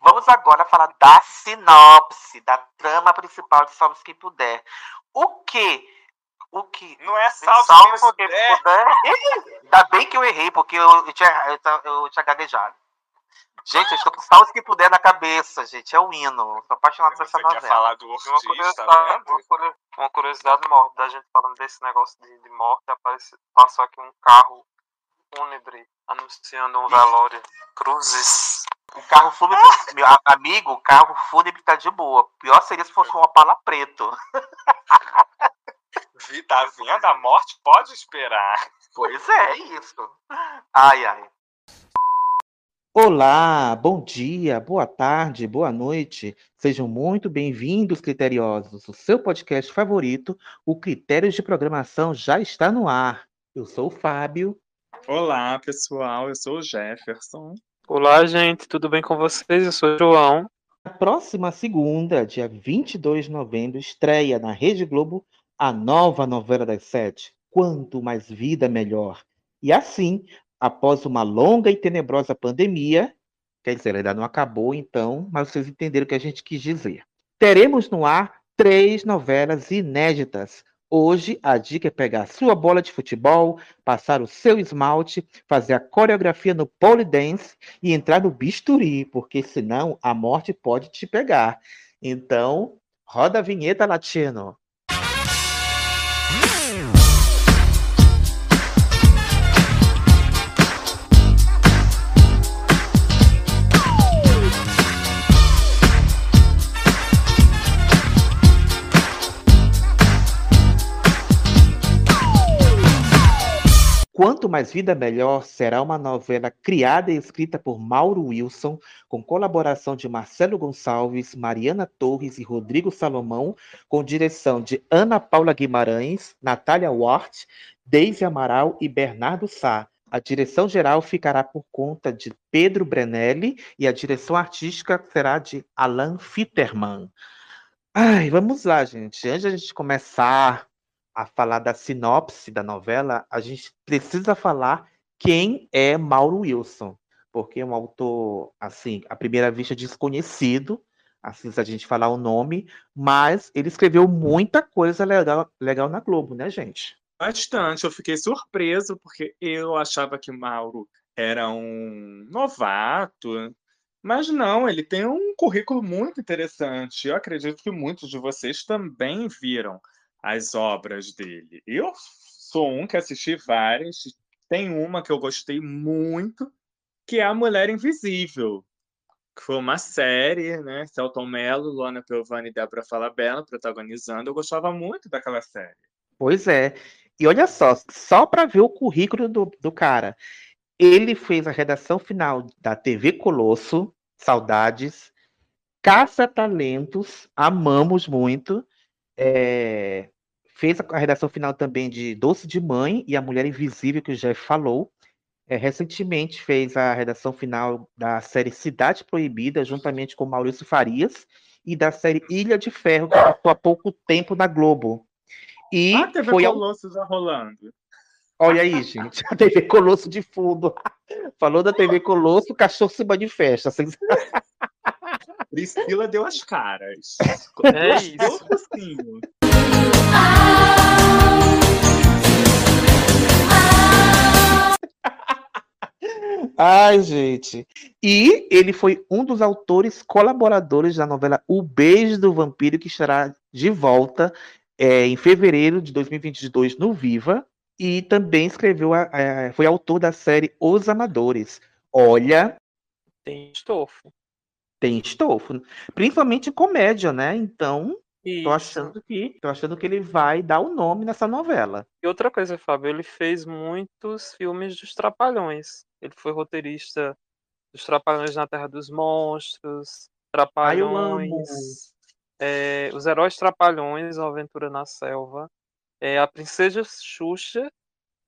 Vamos agora falar da sinopse, da trama principal de Salve Quem Puder. O que? O que? Não é Salve, Salve Quem Puder. puder. Ainda bem que eu errei, porque eu, eu, tinha, eu, eu tinha gaguejado. Gente, eu estou com salve que puder na cabeça, gente. É o hino. Estou apaixonado por essa novela. Quer falar do Ortiz, uma curiosidade, tá uma curiosidade morte da gente falando desse negócio de, de morte, aparece, passou aqui um carro fúnebre anunciando um velório. Cruzes. O carro fúnebre, meu amigo, o carro fúnebre tá de boa. Pior seria se fosse um Opala preto. Tá vendo? A morte pode esperar. Pois é, é isso. Ai, ai. Olá, bom dia, boa tarde, boa noite. Sejam muito bem-vindos, criteriosos. O seu podcast favorito, o Critérios de Programação, já está no ar. Eu sou o Fábio. Olá, pessoal, eu sou o Jefferson. Olá, gente, tudo bem com vocês? Eu sou o João. Na próxima segunda, dia 22 de novembro, estreia na Rede Globo a nova novela das sete, Quanto Mais Vida Melhor. E assim, após uma longa e tenebrosa pandemia, quer dizer, ainda não acabou então, mas vocês entenderam o que a gente quis dizer. Teremos no ar três novelas inéditas. Hoje a dica é pegar a sua bola de futebol, passar o seu esmalte, fazer a coreografia no pole dance e entrar no bisturi, porque senão a morte pode te pegar. Então, roda a vinheta latino. Quanto Mais Vida Melhor será uma novela criada e escrita por Mauro Wilson, com colaboração de Marcelo Gonçalves, Mariana Torres e Rodrigo Salomão, com direção de Ana Paula Guimarães, Natália Wart, Deise Amaral e Bernardo Sá. A direção geral ficará por conta de Pedro Brenelli e a direção artística será de Alan Fitterman. Ai, vamos lá, gente. Antes de a gente começar a falar da sinopse da novela, a gente precisa falar quem é Mauro Wilson, porque é um autor, assim, à primeira vista desconhecido, assim, se a gente falar o nome, mas ele escreveu muita coisa legal, legal na Globo, né, gente? Bastante, eu fiquei surpreso, porque eu achava que Mauro era um novato, mas não, ele tem um currículo muito interessante. Eu acredito que muitos de vocês também viram as obras dele. Eu sou um que assisti várias, tem uma que eu gostei muito, que é A Mulher Invisível, que foi uma série, né? Celton Mello, Luana Piovani e Débora Falabella protagonizando. Eu gostava muito daquela série. Pois é. E olha só, só para ver o currículo do, do cara. Ele fez a redação final da TV Colosso, Saudades, Caça Talentos, amamos muito, é, fez a redação final também de Doce de Mãe e A Mulher Invisível, que o Jeff falou. É, recentemente fez a redação final da série Cidade Proibida, juntamente com Maurício Farias, e da série Ilha de Ferro, que passou há pouco tempo na Globo. E ah, TV foi Colosso ao... já rolando. Olha aí, gente, a TV Colosso de fundo. Falou da TV Colosso, o cachorro se manifesta. Priscila deu as caras. É isso. Ai, gente. E ele foi um dos autores colaboradores da novela O Beijo do Vampiro, que estará de volta é, em fevereiro de 2022 no Viva. E também escreveu, a, a, foi autor da série Os Amadores. Olha. Tem estofo tem estofo. Principalmente comédia, né? Então, Isso. tô achando que tô achando que ele vai dar o nome nessa novela. E outra coisa, Fábio, ele fez muitos filmes dos Trapalhões. Ele foi roteirista dos Trapalhões na Terra dos Monstros, Trapalhões, é, Os Heróis Trapalhões, Uma Aventura na Selva, é, A Princesa Xuxa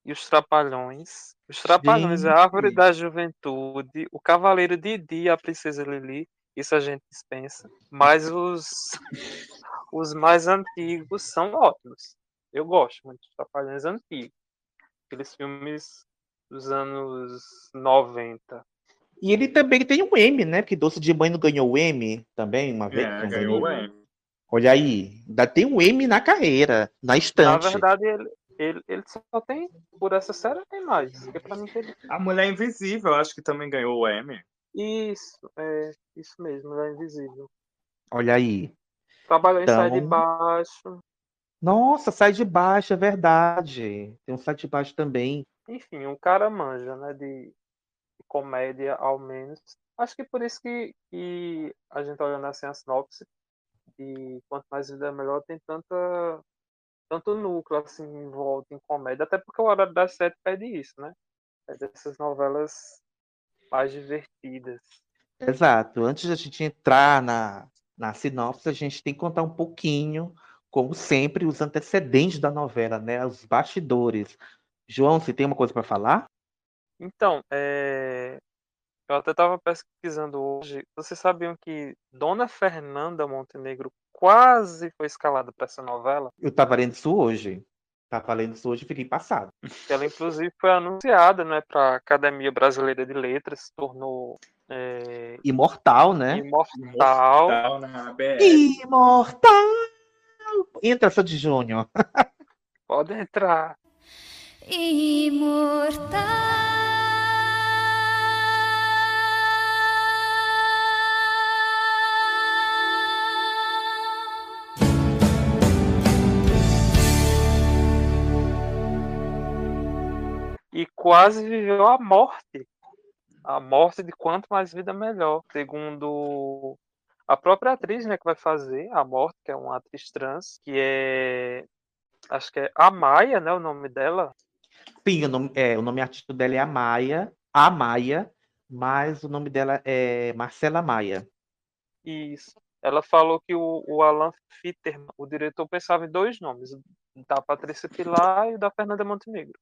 e Os Trapalhões. Os Trapalhões, Gente. A Árvore da Juventude, O Cavaleiro Didi e a Princesa Lili isso a gente dispensa. Mas os, os mais antigos são ótimos. Eu gosto muito dos Trapalhões antigos. Aqueles filmes dos anos 90. E ele também tem um M, né? Porque Doce de Mãe não ganhou o M também uma vez. É, ganhou o M. Olha aí, ainda tem um M na carreira, na estante. Na verdade, ele, ele, ele só tem, por essa série, tem mais. Porque pra mim ele... A Mulher Invisível, acho que também ganhou o M. Isso, é, isso mesmo, é invisível. Olha aí. Trabalhou em Então- Sai de Baixo. Nossa, sai de baixo, é verdade. Tem um sai de baixo também. Enfim, o cara manja, né? De, de comédia, ao menos. Acho que por isso que, que a gente olhando assim a sinopse, e quanto mais vida melhor, tem tanta tanto núcleo assim em volta em comédia, até porque o horário das sete pede isso, né? É dessas novelas mais divertidas. Exato. Antes de a gente entrar na, na sinopse, a gente tem que contar um pouquinho, como sempre, os antecedentes da novela, né? Os bastidores. João, você tem uma coisa para falar? Então, é, eu até estava pesquisando hoje. Vocês sabiam que Dona Fernanda Montenegro quase foi escalada para essa novela? Eu estava lendo isso hoje. Estava lendo isso hoje e fiquei passado. Ela, inclusive, foi anunciada né, para a Academia Brasileira de Letras, se tornou é, Imortal, né? imortal. Tal na BR. Imortal! Entra, Sandy Júnior. Pode entrar. E quase viveu a morte. A morte de quanto mais vida melhor. Segundo a própria atriz, né, que vai fazer a morte, que é uma atriz trans, que é. Acho que é Amaya, né? O nome dela. Sim, o nome, é, o nome artístico dela é a Maia, a Maia, mas o nome dela é Marcela Maia. Isso. Ela falou que o, o Alan Fitterman, o diretor, pensava em dois nomes, da Patrícia Pilar e da Fernanda Montenegro.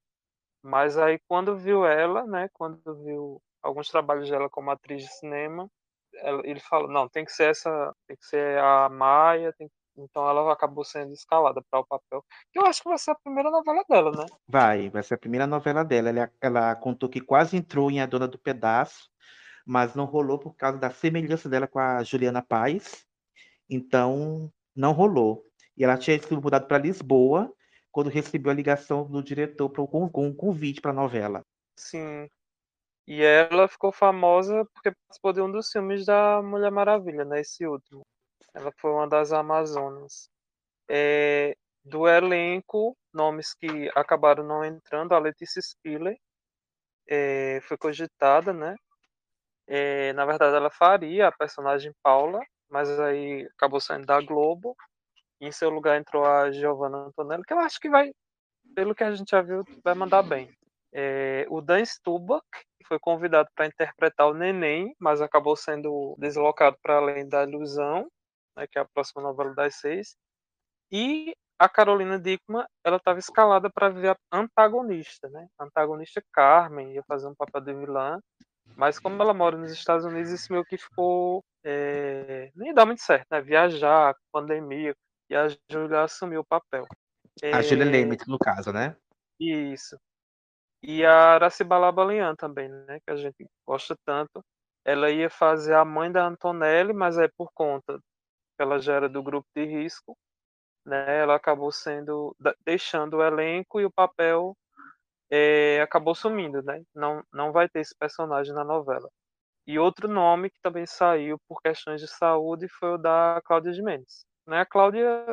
Mas aí quando viu ela, né, quando viu alguns trabalhos dela como atriz de cinema, ela- ele falou, não, tem que ser essa, tem que ser a Maia, que- então ela acabou sendo escalada para o papel. Eu acho que vai ser a primeira novela dela, né? Vai, vai ser a primeira novela dela. Ela, ela contou que quase entrou em A Dona do Pedaço, mas não rolou por causa da semelhança dela com a Juliana Paz. Então, não rolou. E ela tinha sido mudada para Lisboa quando recebeu a ligação do diretor com, com um convite para a novela. Sim. E ela ficou famosa porque participou de um dos filmes da Mulher Maravilha, né? Esse último. Ela foi uma das Amazonas. É, do elenco, nomes que acabaram não entrando, a Letícia Spiller é, foi cogitada, né? É, na verdade, ela faria a personagem Paula, mas aí acabou saindo da Globo. Em seu lugar entrou a Giovanna Antonelli, que eu acho que vai, pelo que a gente já viu, vai mandar bem. É, o Dan Stubach foi convidado para interpretar o Neném, mas acabou sendo deslocado para além da ilusão, né, que é a próxima novela das seis. E a Carolina Dickman, ela estava escalada para ver a antagonista, né? Antagonista Carmen ia fazer um papel de vilã, mas como ela mora nos Estados Unidos, isso meio que ficou é, nem dá muito certo, né? Viajar, pandemia, e a Júlia assumiu o papel. A É, Lemet, no caso, né? isso. E a Aracibala Balian também, né? Que a gente gosta tanto. Ela ia fazer a mãe da Antonelli, mas aí por conta que ela já era do grupo de risco, né? Ela acabou sendo deixando o elenco e o papel eh, acabou sumindo, né? Não não vai ter esse personagem na novela. E outro nome que também saiu por questões de saúde foi o da Cláudia de Mendes. Né? A Cláudia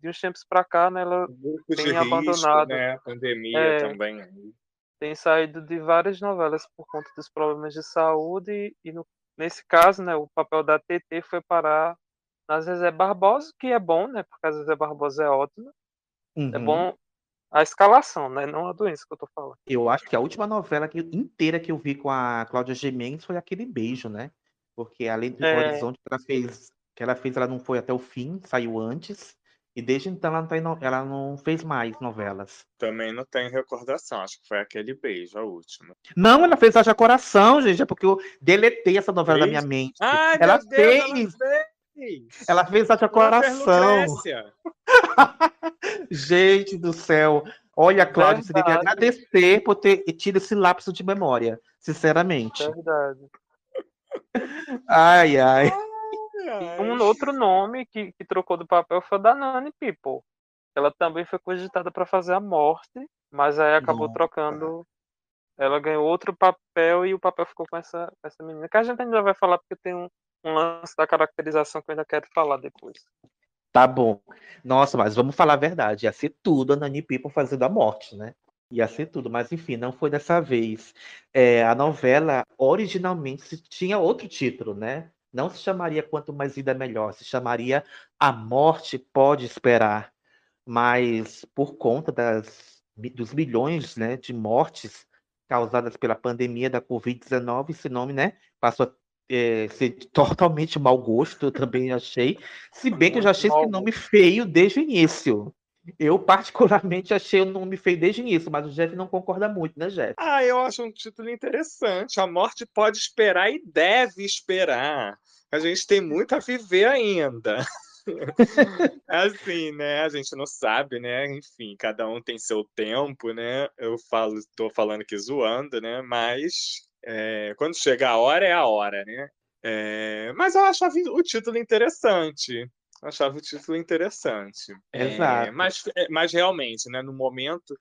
de uns tempos para cá, né? Ela Tem risco, abandonado. né? Pandemia É. também. tem saído de várias novelas por conta dos problemas de saúde e no- nesse caso, né, o papel da TT foi parar na Zezé Barbosa, que é bom, né, porque a Zezé Barbosa é ótima. É Uhum. bom a escalação, né, não a doença que eu tô falando. Eu acho que a última novela que- inteira que eu vi com a Cláudia Gimenez foi aquele beijo, né? Porque além do É. Horizonte que ela fez, que ela fez, ela não foi até o fim, saiu antes. E desde então ela não, tem no- ela não fez mais novelas. Também não tenho recordação. Acho que foi aquele beijo, a última. Não, ela fez Haja Coração, gente, é porque eu deletei essa novela da Fez? minha mente. Ai, ela meu Deus, fez, ela fez! ela fez Haja Coração. Gente do céu. Olha, Cláudia, você devia Verdade. agradecer por ter tido esse lapso de memória, sinceramente. É verdade. Ai, ai. Um outro nome que, que trocou do papel foi da Nani People. Ela também foi cogitada para fazer a morte, mas aí acabou Nossa. trocando. Ela ganhou outro papel e o papel ficou com essa, essa menina. Que a gente ainda vai falar porque tem um, um lance da caracterização que eu ainda quero falar depois. Tá bom. Nossa, mas vamos falar a verdade. Ia ser tudo a Nani People fazendo a morte, né? Ia ser tudo, mas enfim, não foi dessa vez. É, a novela originalmente tinha outro título, né? Não se chamaria Quanto Mais Vida Melhor, se chamaria A Morte Pode Esperar. Mas por conta das, dos milhões né, de mortes causadas pela pandemia da Covid-19, esse nome né, passou a é, ser totalmente mau gosto, eu também achei. Se bem que eu já achei esse nome feio desde o início. Eu, particularmente, achei o nome feio desde o início, mas o Jeff não concorda muito, né, Jeff? Ah, eu acho um título interessante. A morte pode esperar e deve esperar. A gente tem muito a viver ainda. Assim, né? A gente não sabe, né? Enfim, cada um tem seu tempo, né? Eu falo, tô falando aqui zoando, né? Mas é, quando chega a hora, é a hora, né? É, mas eu achava o título interessante. Eu achava o título interessante. É, Exato. mas, mas realmente, né? No momento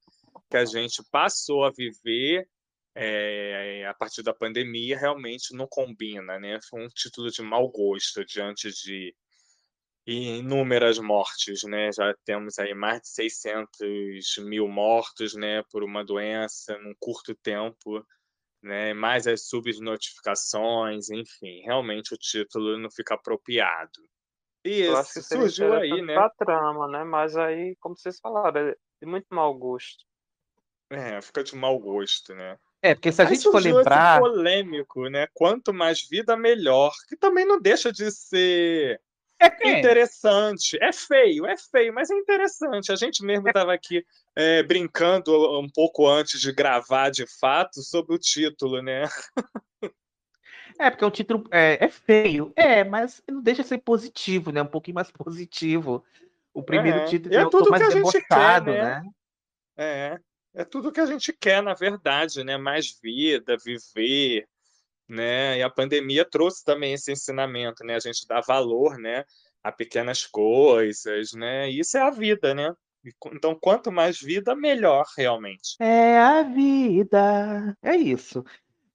que a gente passou a viver é, a partir da pandemia, realmente não combina, né? Foi um título de mau gosto diante de inúmeras mortes, né? Já temos aí mais de 600 mil mortos, né? Por uma doença num curto tempo, né? Mais as subnotificações, enfim, realmente o título não fica apropriado. E Eu acho que esse seria surgiu aí, né? pra trama, né? Mas aí, como vocês falaram, é de muito mau gosto. É, fica de mau gosto, né? É, porque se a Aí gente for surgiu esse lembrar. polêmico, né? Quanto mais vida, melhor. Que também não deixa de ser É, interessante. É feio, é feio, mas é interessante. A gente mesmo estava aqui é, brincando um pouco antes de gravar de fato sobre o título, né? É, porque o título é, é feio. É, mas não deixa de ser positivo, né? Um pouquinho mais positivo. O primeiro É, título e é é o tudo que a gente quer, né? né? É, é tudo que a gente quer, na verdade, né? Mais vida, viver, né? E a pandemia trouxe também esse ensinamento, né? A gente dá valor, né? A pequenas coisas, né? E isso é a vida, né? Então, quanto mais vida, melhor, realmente. É a vida. É isso.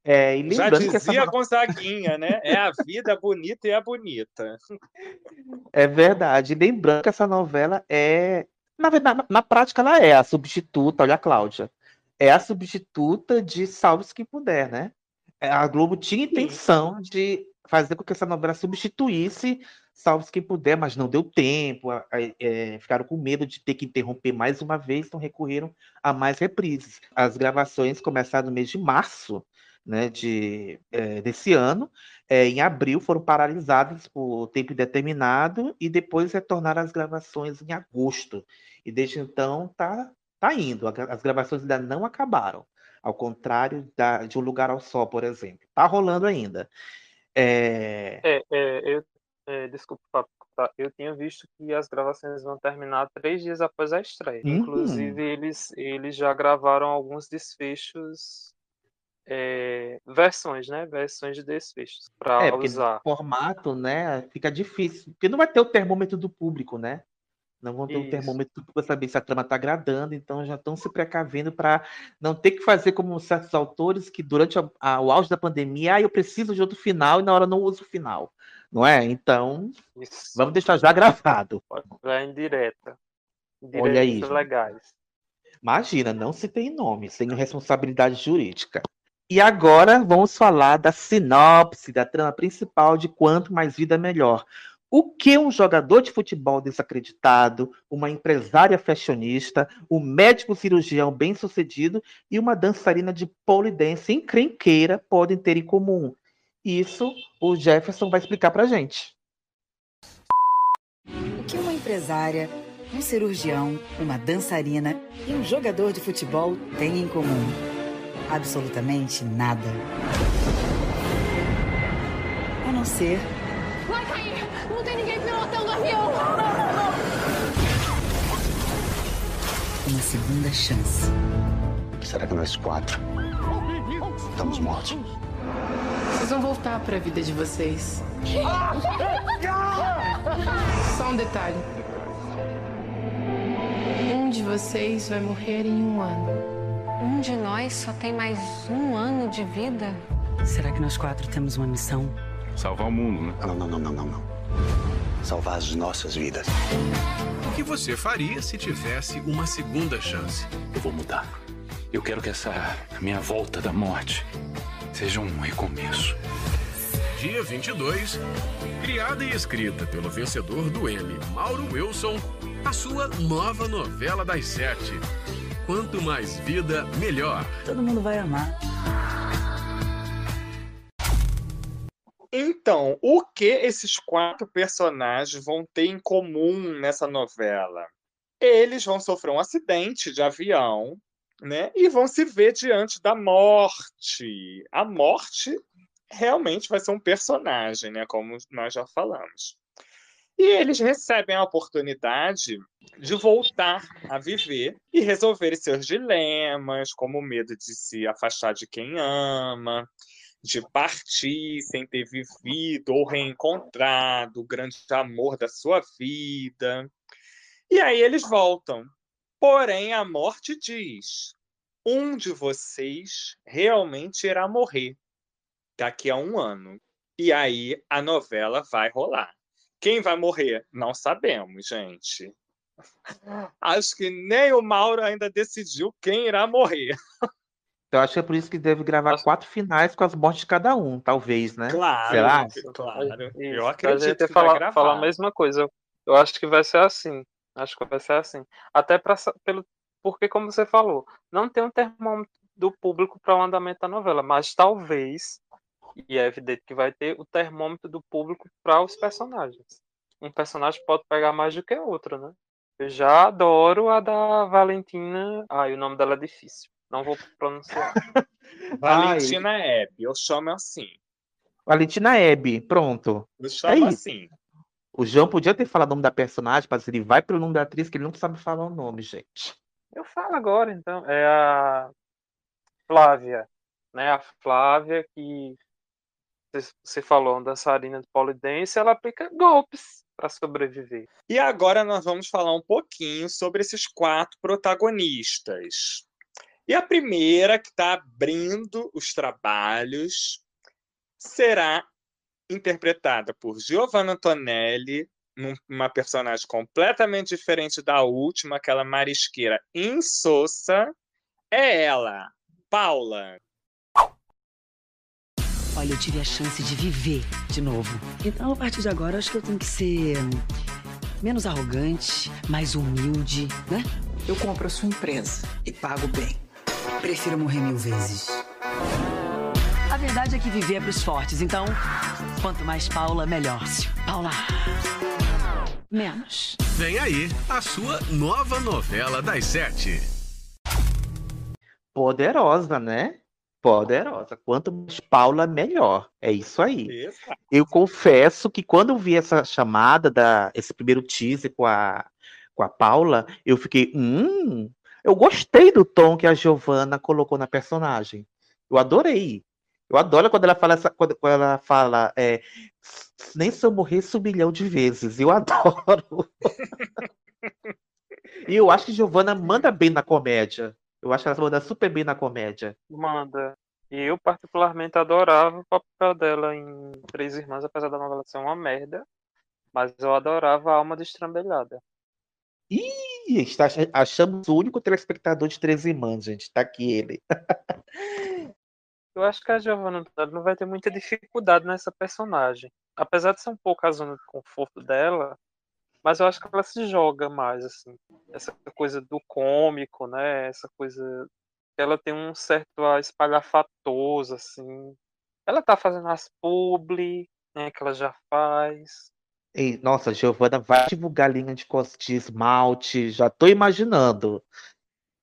É, e Já essa dizia no- Gonzaguinha, né? É a vida bonita e a bonita. é verdade. Lembrando que essa novela é. Na na, na prática, ela é a substituta, olha a Cláudia. É a substituta de Salve-se Quem Puder, né? É, A Globo tinha intenção de fazer com que essa novela substituísse Salve-se Quem Puder, mas não deu tempo. a- a- é, ficaram com medo de ter que interromper mais uma vez, então recorreram a mais reprises. As gravações começaram no mês de março né, de, é, desse ano. É, em abril foram paralisadas por tempo indeterminado e depois retornaram às gravações em agosto. E desde então tá, tá indo. As gravações ainda não acabaram. Ao contrário da, de Um Lugar ao Sol, por exemplo. Tá rolando ainda. É, É, é, eu, é, desculpa, Papo, tá? eu tinha visto que as gravações vão terminar três dias após a estreia. Uhum. Inclusive, eles, eles já gravaram alguns desfechos, é, versões, né? Versões de desfechos para é, usar. formato, né, fica difícil. Porque não vai ter o termômetro do público, né? Não vão ter o Isso. termômetro do público para saber se a trama está agradando, então já estão se precavendo para não ter que fazer como certos autores que durante a- a- o auge da pandemia, ah, eu preciso de outro final e na hora não uso o final. Não é? Então, Isso. vamos deixar já gravado. Já em direta. Olha aí, legais. Imagina, não se tem nome, sem responsabilidade jurídica. E agora vamos falar da sinopse, da trama principal de Quanto Mais Vida Melhor. O que um jogador de futebol desacreditado, uma empresária fashionista, um médico cirurgião bem-sucedido e uma dançarina de pole dance encrenqueira podem ter em comum? Isso o Jefferson vai explicar pra gente. O que uma empresária, um cirurgião, uma dançarina e um jogador de futebol têm em comum? Absolutamente nada. A não ser Vai cair! Não tem ninguém pilotando o avião! uma segunda chance. Será que nós quatro estamos mortos? Vocês vão voltar para a vida de vocês. Só um detalhe. Um de vocês vai morrer em um ano. Um de nós só tem mais um ano de vida? Será que nós quatro temos uma missão? Salvar o mundo, né? Não, não, não, não, não, não. Salvar as nossas vidas. O que você faria se tivesse uma segunda chance? Eu vou mudar. Eu quero que essa minha volta da morte seja um recomeço. Dia 22, criada e escrita pelo vencedor do Emmy, Mauro Wilson, a sua nova novela das sete. Quanto mais vida, melhor. Todo mundo vai amar. Então, o que esses quatro personagens vão ter em comum nessa novela? Eles vão sofrer um acidente de avião, né? E vão se ver diante da morte. A morte realmente vai ser um personagem, né? Como nós já falamos. E eles recebem a oportunidade de voltar a viver e resolver seus dilemas, como o medo de se afastar de quem ama, de partir sem ter vivido ou reencontrado o grande amor da sua vida. E aí eles voltam. Porém, a morte diz: um de vocês realmente irá morrer daqui a um ano. E aí a novela vai rolar. Quem vai morrer? Não sabemos, gente. Acho que nem o Mauro ainda decidiu quem irá morrer. Eu acho que é por isso que deve gravar Nossa. quatro finais com as mortes de cada um, talvez, né? Claro, Será? claro. Isso, Eu a acredito gente que ia vai falar, gravar. falar a mesma coisa. Eu, acho que vai ser assim. Acho que vai ser assim. Até pra, pelo porque como você falou, não tem um termômetro do público para o andamento da novela, mas talvez e é evidente que vai ter o termômetro do público para os personagens. Um personagem pode pegar mais do que outro, né? Eu já adoro a da Valentina. Ai, o nome dela é difícil. Não vou pronunciar. Valentina Hebe, eu chamo assim. Valentina Hebe, pronto. Eu chamo É isso. assim. O João podia ter falado o nome da personagem, mas ele vai pelo nome da atriz, que ele não sabe falar o nome, gente. Eu falo agora, então. É a Flávia. Né? A Flávia que você- falou, uma dançarina de polidense, ela aplica golpes para sobreviver. E agora nós vamos falar um pouquinho sobre esses quatro protagonistas. E a primeira que está abrindo os trabalhos será interpretada por Giovanna Antonelli, uma personagem completamente diferente da última, aquela marisqueira insossa. É ela, Paula. Olha, eu tive a chance de viver de novo. Então, a partir de agora, eu acho que eu tenho que ser hum, menos arrogante, mais humilde, né? Eu compro a sua empresa e pago bem. Prefiro morrer mil vezes. A verdade é que viver é pros fortes, então, quanto mais Paula, melhor. Paula, menos. Vem aí a sua nova novela das sete. Poderosa, né? Poderosa. Quanto mais Paula, melhor. É isso aí. Eu confesso que quando eu vi essa chamada, da, esse primeiro teaser com a, com a Paula, eu fiquei, hum, eu gostei do tom que a Giovanna colocou na personagem. Eu adorei. Eu adoro quando ela fala essa, quando, quando ela fala, é, nem se eu morresse um milhão de vezes. Eu adoro. e eu acho que Giovanna manda bem na comédia. Eu acho que ela manda super bem na comédia. Manda. E eu, particularmente, adorava o papel dela em Três Irmãs, apesar da novela ser uma merda. Mas eu adorava a alma destrambelhada. Ih, está, achamos o único telespectador de Três Irmãs, gente. Tá aqui ele. Eu acho que a Giovanna não vai ter muita dificuldade nessa personagem. Apesar de ser um pouco a zona de conforto dela, mas eu acho que ela se joga mais, assim. Essa coisa do cômico, né? Essa coisa. Ela tem um certo ar espalhafatoso, assim. Ela tá fazendo as publi, né? Que ela já faz. Ei, nossa, Giovana vai divulgar linha de de esmalte. Já tô imaginando.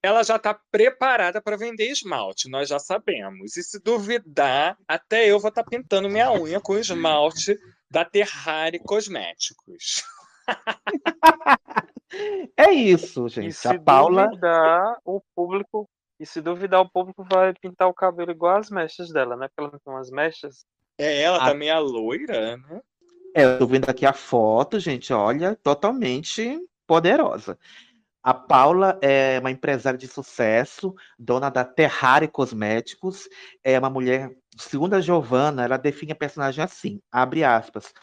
Ela já está preparada para vender esmalte, nós já sabemos. E se duvidar, até eu vou estar pintando minha unha com esmalte da Terrari Cosméticos. É isso, E gente. se A Paula. duvidar, o público. E se duvidar, o público vai pintar o cabelo igual as mechas dela, né? Porque ela não tem umas mechas. É, ela A- também é loira, né? É, eu tô vendo aqui a foto, gente, olha, totalmente poderosa. A Paula é uma empresária de sucesso, dona da Terrari Cosméticos, é uma mulher, segundo a Giovanna, ela define a personagem assim, abre aspas.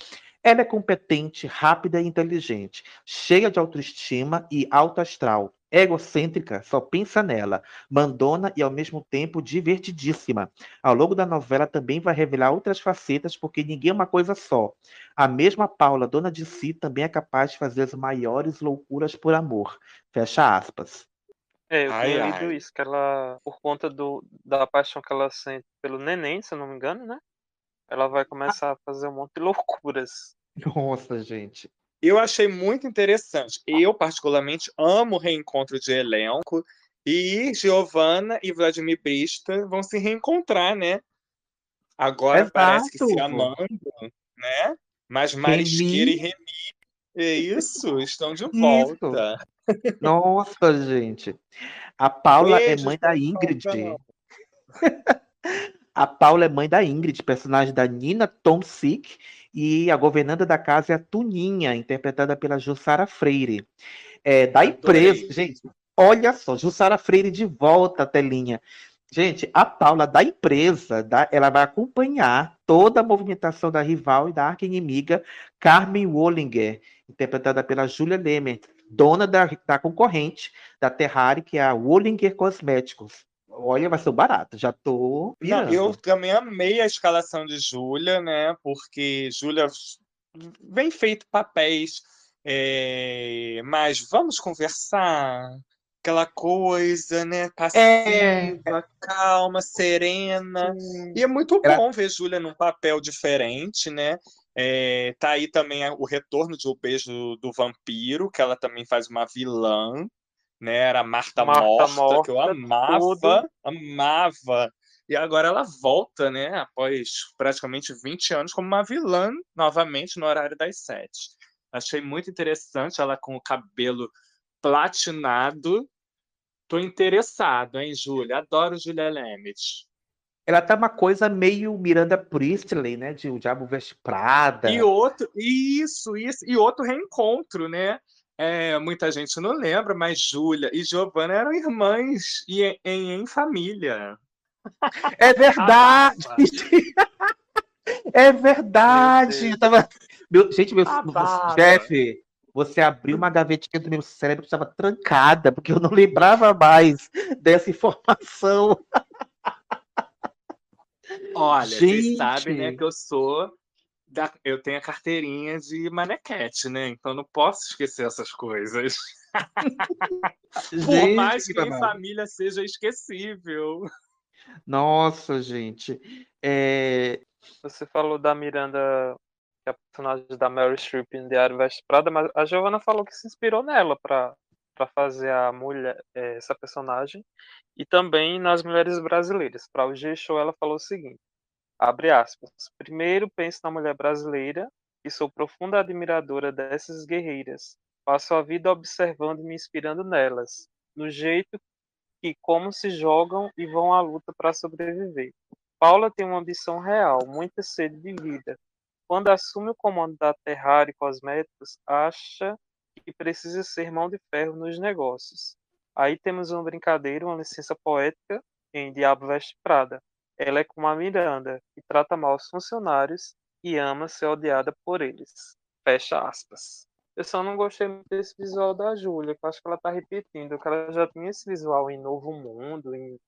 Ela é competente, rápida e inteligente, cheia de autoestima e alto astral, egocêntrica, só pensa nela, mandona e ao mesmo tempo divertidíssima. Ao longo da novela também vai revelar outras facetas, porque ninguém é uma coisa só. A mesma Paula, dona de si, também é capaz de fazer as maiores loucuras por amor. Fecha aspas. É, eu ai. lido isso, que ela, por conta do, da paixão que ela sente pelo neném, se eu não me engano, né? Ela vai começar a fazer um monte de loucuras. Nossa, gente. Eu achei muito interessante. Eu, particularmente, amo o reencontro de elenco. E Giovanna e Vladimir Brista vão se reencontrar, né? Agora parece que se Exato. amando, né? Mas Marisqueira e Remy, é isso, estão de volta. Nossa, gente. A Paula Beijo, é mãe da Ingrid. A Paula é mãe da Ingrid, personagem da Nina Tomsic, e a governanta da casa é a Tuninha, interpretada pela Jussara Freire. É, da empresa, gente, olha só, Jussara Freire de volta à telinha. Gente, a Paula da empresa, da- ela vai acompanhar toda a movimentação da rival e da arqui-inimiga Carmen Wollinger, interpretada pela Julia Lemer, dona da, da concorrente da Terrari, que é a Wollinger Cosméticos. Olha, vai ser barato, já tô Não, pirando. eu também amei a escalação de Júlia, né? Porque Júlia vem feito papéis, é, mas vamos conversar. Aquela coisa, né? Passiva, calma, serena. E é muito Ela- bom ver Júlia num papel diferente, né? É, tá aí também o retorno de O Beijo do Vampiro, que ela também faz uma vilã, né? Era a Marta, Marta Morta, que eu Morta, amava, tudo. amava. E agora ela volta, né? Após praticamente 20 anos, como uma vilã, novamente, no horário das sete. Achei muito interessante ela com o cabelo platinado. Tô interessado, hein, Júlia? Adoro Júlia Lemet. Ela tá uma coisa meio Miranda Priestley, né? De O Diabo Veste Prada. E outro, isso, isso, e outro reencontro, né? É, muita gente não lembra, mas Júlia e Giovanna eram irmãs e em, em, em família. É verdade! é verdade! Meu Eu tava... meu- gente, meu, A você- barba. chefe, você abriu uma gavetinha do meu cérebro que estava trancada, porque eu não lembrava mais dessa informação. Olha, vocês Gente. sabem, né, que eu sou da, eu tenho a carteirinha de manequete, né? Então não posso esquecer essas coisas. Por Gente, mais que em babado. família seja esquecível. Nossa, gente. É, Você falou da Miranda, que é a personagem da Mary Streep em Diário Veste Prada, mas a Giovanna falou que se inspirou nela para para fazer a mulher eh, essa personagem e também nas mulheres brasileiras. Para o G-Show ela falou o seguinte: abre aspas. Primeiro penso na mulher brasileira e sou profunda admiradora dessas guerreiras. Passo a vida observando e me inspirando nelas, no jeito e como se jogam e vão à luta para sobreviver. Paula tem uma ambição real, muita sede de vida. Quando assume o comando da Terrari Cosméticos, acha que precisa ser mão de ferro nos negócios. Aí temos uma brincadeira, uma licença poética em Diabo Veste Prada. Ela é como a Miranda, que trata mal os funcionários e ama ser odiada por eles. Fecha aspas. Eu só não gostei muito desse visual da Júlia, que eu acho que ela tá repetindo, que ela já tinha esse visual em Novo Mundo, em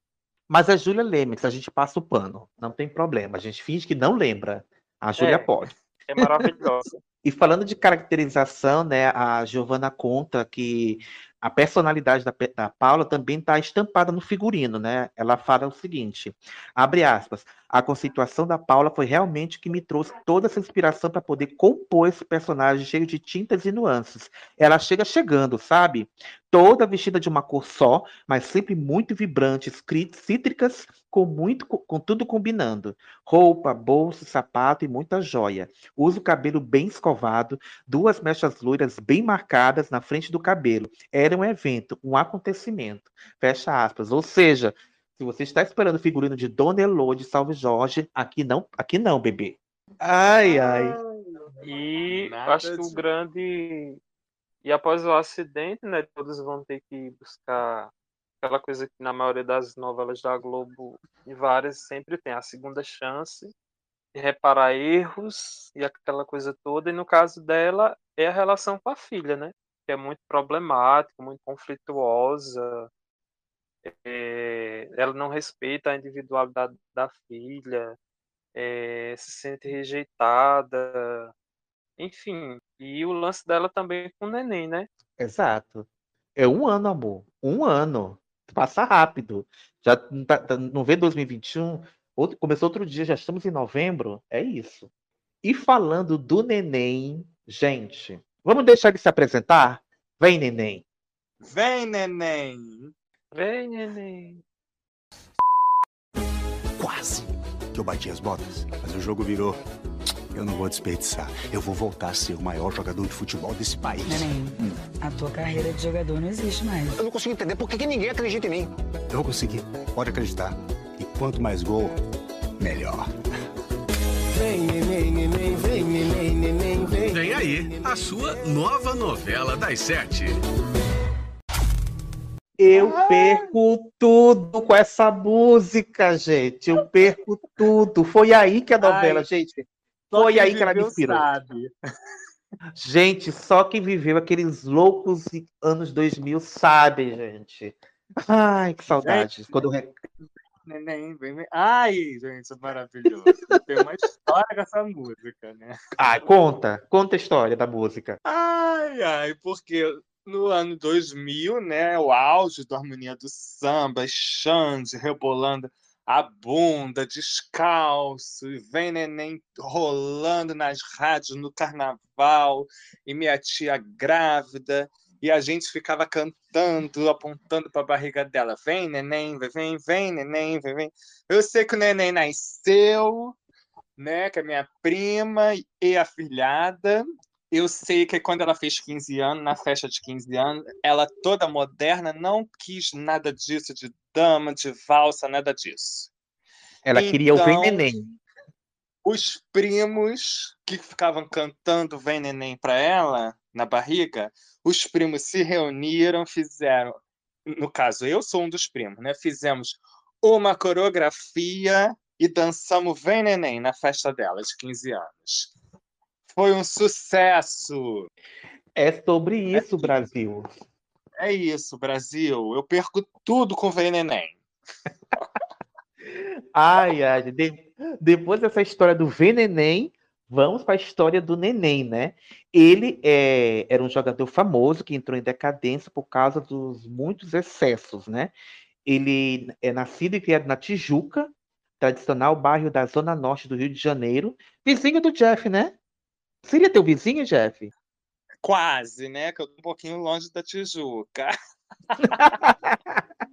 Mas a Júlia Lemes, a gente passa o pano, não tem problema. A gente finge que não lembra. A Júlia É. pode. é maravilhosa. E falando de caracterização, né, a Giovanna conta que a personalidade da, da Paula também está estampada no figurino, né? Ela fala o seguinte, abre aspas, a conceituação da Paula foi realmente que me trouxe toda essa inspiração para poder compor esse personagem cheio de tintas e nuances. Ela chega chegando, sabe? Toda vestida de uma cor só, mas sempre muito vibrantes, crí- cítricas, com muito, com tudo combinando. Roupa, bolso, sapato e muita joia. Usa o cabelo bem escovado, duas mechas loiras bem marcadas na frente do cabelo. Era um evento, um acontecimento. Fecha aspas. Ou seja, Se você está esperando o figurino de Dona Elô de Salve Jorge, aqui não, aqui não, bebê. Ai, ai. E Nada acho que o de- grande. E após o acidente, né, todos vão ter que buscar aquela coisa que na maioria das novelas da Globo e várias sempre tem a segunda chance de reparar erros e aquela coisa toda. E no caso dela é a relação com a filha, né? Que é muito problemática, muito conflituosa. É, ela não respeita a individualidade da filha, é, se sente rejeitada, enfim. E o lance dela também com o neném, né? Exato. É um ano, amor. Um ano. Passa rápido. Já não, tá- tá- não vê 2021? Outro, começou outro dia, já estamos em novembro. É isso. E falando do neném, gente, vamos deixar ele se apresentar? Vem, neném. Vem, neném. Vem, neném. Quase que eu bati as botas, mas o jogo virou. Eu não vou desperdiçar. Eu vou voltar a ser o maior jogador de futebol desse país. Neném, a tua carreira de jogador não existe mais. Eu não consigo entender por que, que ninguém acredita em mim. Eu vou conseguir. Pode acreditar. E quanto mais gol, melhor. Vem, neném, neném, vem, neném, neném, vem. Vem aí a sua nova novela das sete. Eu perco tudo com essa música, gente. Eu perco tudo. Foi aí que a novela, Ai, gente. Foi aí que ela me inspirou. sabe. Gente, só quem viveu aqueles loucos anos 2000 sabe, gente. Ai, que saudade. Gente, Quando eu Neném, vem. Ai, gente, é maravilhoso. Tem uma história com essa música, né? Ah, conta, conta a história da música. Ai, ai, porque no ano 2000, né, o auge da harmonia do samba, Xande rebolando a bunda, descalço, e vem neném rolando nas rádios no carnaval, e minha tia grávida, e a gente ficava cantando, apontando para a barriga dela, vem neném, vem, vem, vem neném, vem, vem. Eu sei que o neném nasceu, né, que é minha prima e afilhada, eu sei que quando ela fez 15 anos, na festa de 15 anos, ela toda moderna não quis nada disso de dama, de valsa, nada disso. Ela queria o Vem Então, Neném. Os primos que ficavam cantando Vem Neném para ela, na barriga, os primos se reuniram, fizeram. No caso, eu sou um dos primos, né? Fizemos uma coreografia e dançamos Vem Neném na festa dela, de 15 anos. Foi um sucesso! É sobre isso, Brasil. É isso, Brasil. Eu perco tudo com Vem Neném. Ai, ai, de- depois dessa história do Vem Neném, vamos para a história do Neném, né? Ele é, era um jogador famoso que entrou em decadência por causa dos muitos excessos, né? Ele é nascido e criado na Tijuca, tradicional bairro da zona norte do Rio de Janeiro, vizinho do Jeff, né? Seria teu vizinho, Jeff? Quase, né? Que eu tô um pouquinho longe da Tijuca.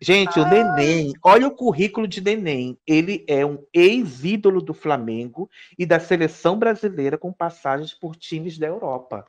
Gente, o Neném, olha o currículo de Neném. Ele é um ex-ídolo do Flamengo e da seleção brasileira com passagens por times da Europa.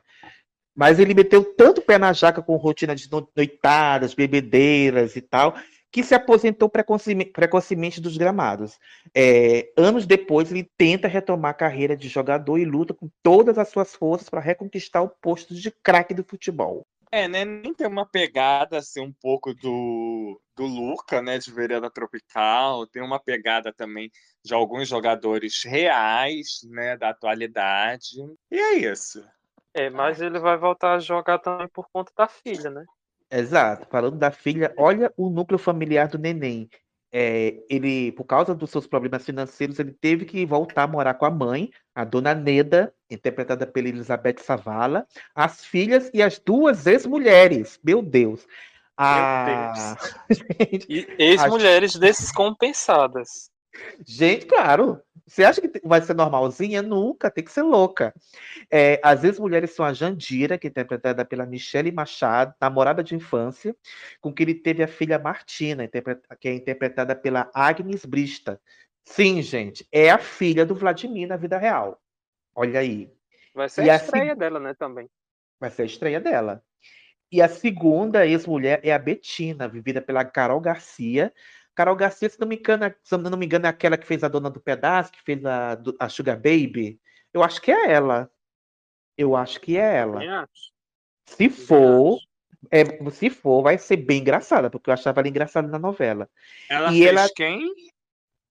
Mas ele meteu tanto pé na jaca com rotina de no- noitadas, bebedeiras e tal, que se aposentou precoce- precocemente dos gramados. É, anos depois, ele tenta retomar a carreira de jogador e luta com todas as suas forças para reconquistar o posto de craque do futebol. É, né? Nem tem uma pegada assim um pouco do, do Luca, né? De Vereda Tropical. Tem uma pegada também de alguns jogadores reais, né? Da atualidade. E é isso. É, mas ele vai voltar a jogar também por conta da filha, né? Exato. Falando da filha, olha o núcleo familiar do neném. É, ele, por causa dos seus problemas financeiros, ele teve que voltar a morar com a mãe, a dona Neda, interpretada pela Elizabeth Savala, as filhas e as duas ex-mulheres. Meu Deus. A... Gente, E ex-mulheres descompensadas. Gente, claro. Você acha que vai ser normalzinha? Nunca, tem que ser louca. É, as vezes-mulheres são a Jandira, que é interpretada pela Michelle Machado, namorada de infância, com que ele teve a filha Martina, que é interpretada pela Agnes Brista. Sim, gente, é a filha do Vladimir na vida real. Olha aí. Vai ser E a a estreia seg- dela, né, também. Vai ser a estreia dela. E a segunda ex-mulher é a Betina, vivida pela Carol Garcia. Carol Garcia, se não me engano, se não me engano, é aquela que fez a dona do pedaço, que fez a, a Sugar Baby. Eu acho que é ela. Eu acho que é ela. Se for, é, se for, vai ser bem engraçada, porque eu achava ela engraçada na novela. Ela E fez ela- quem?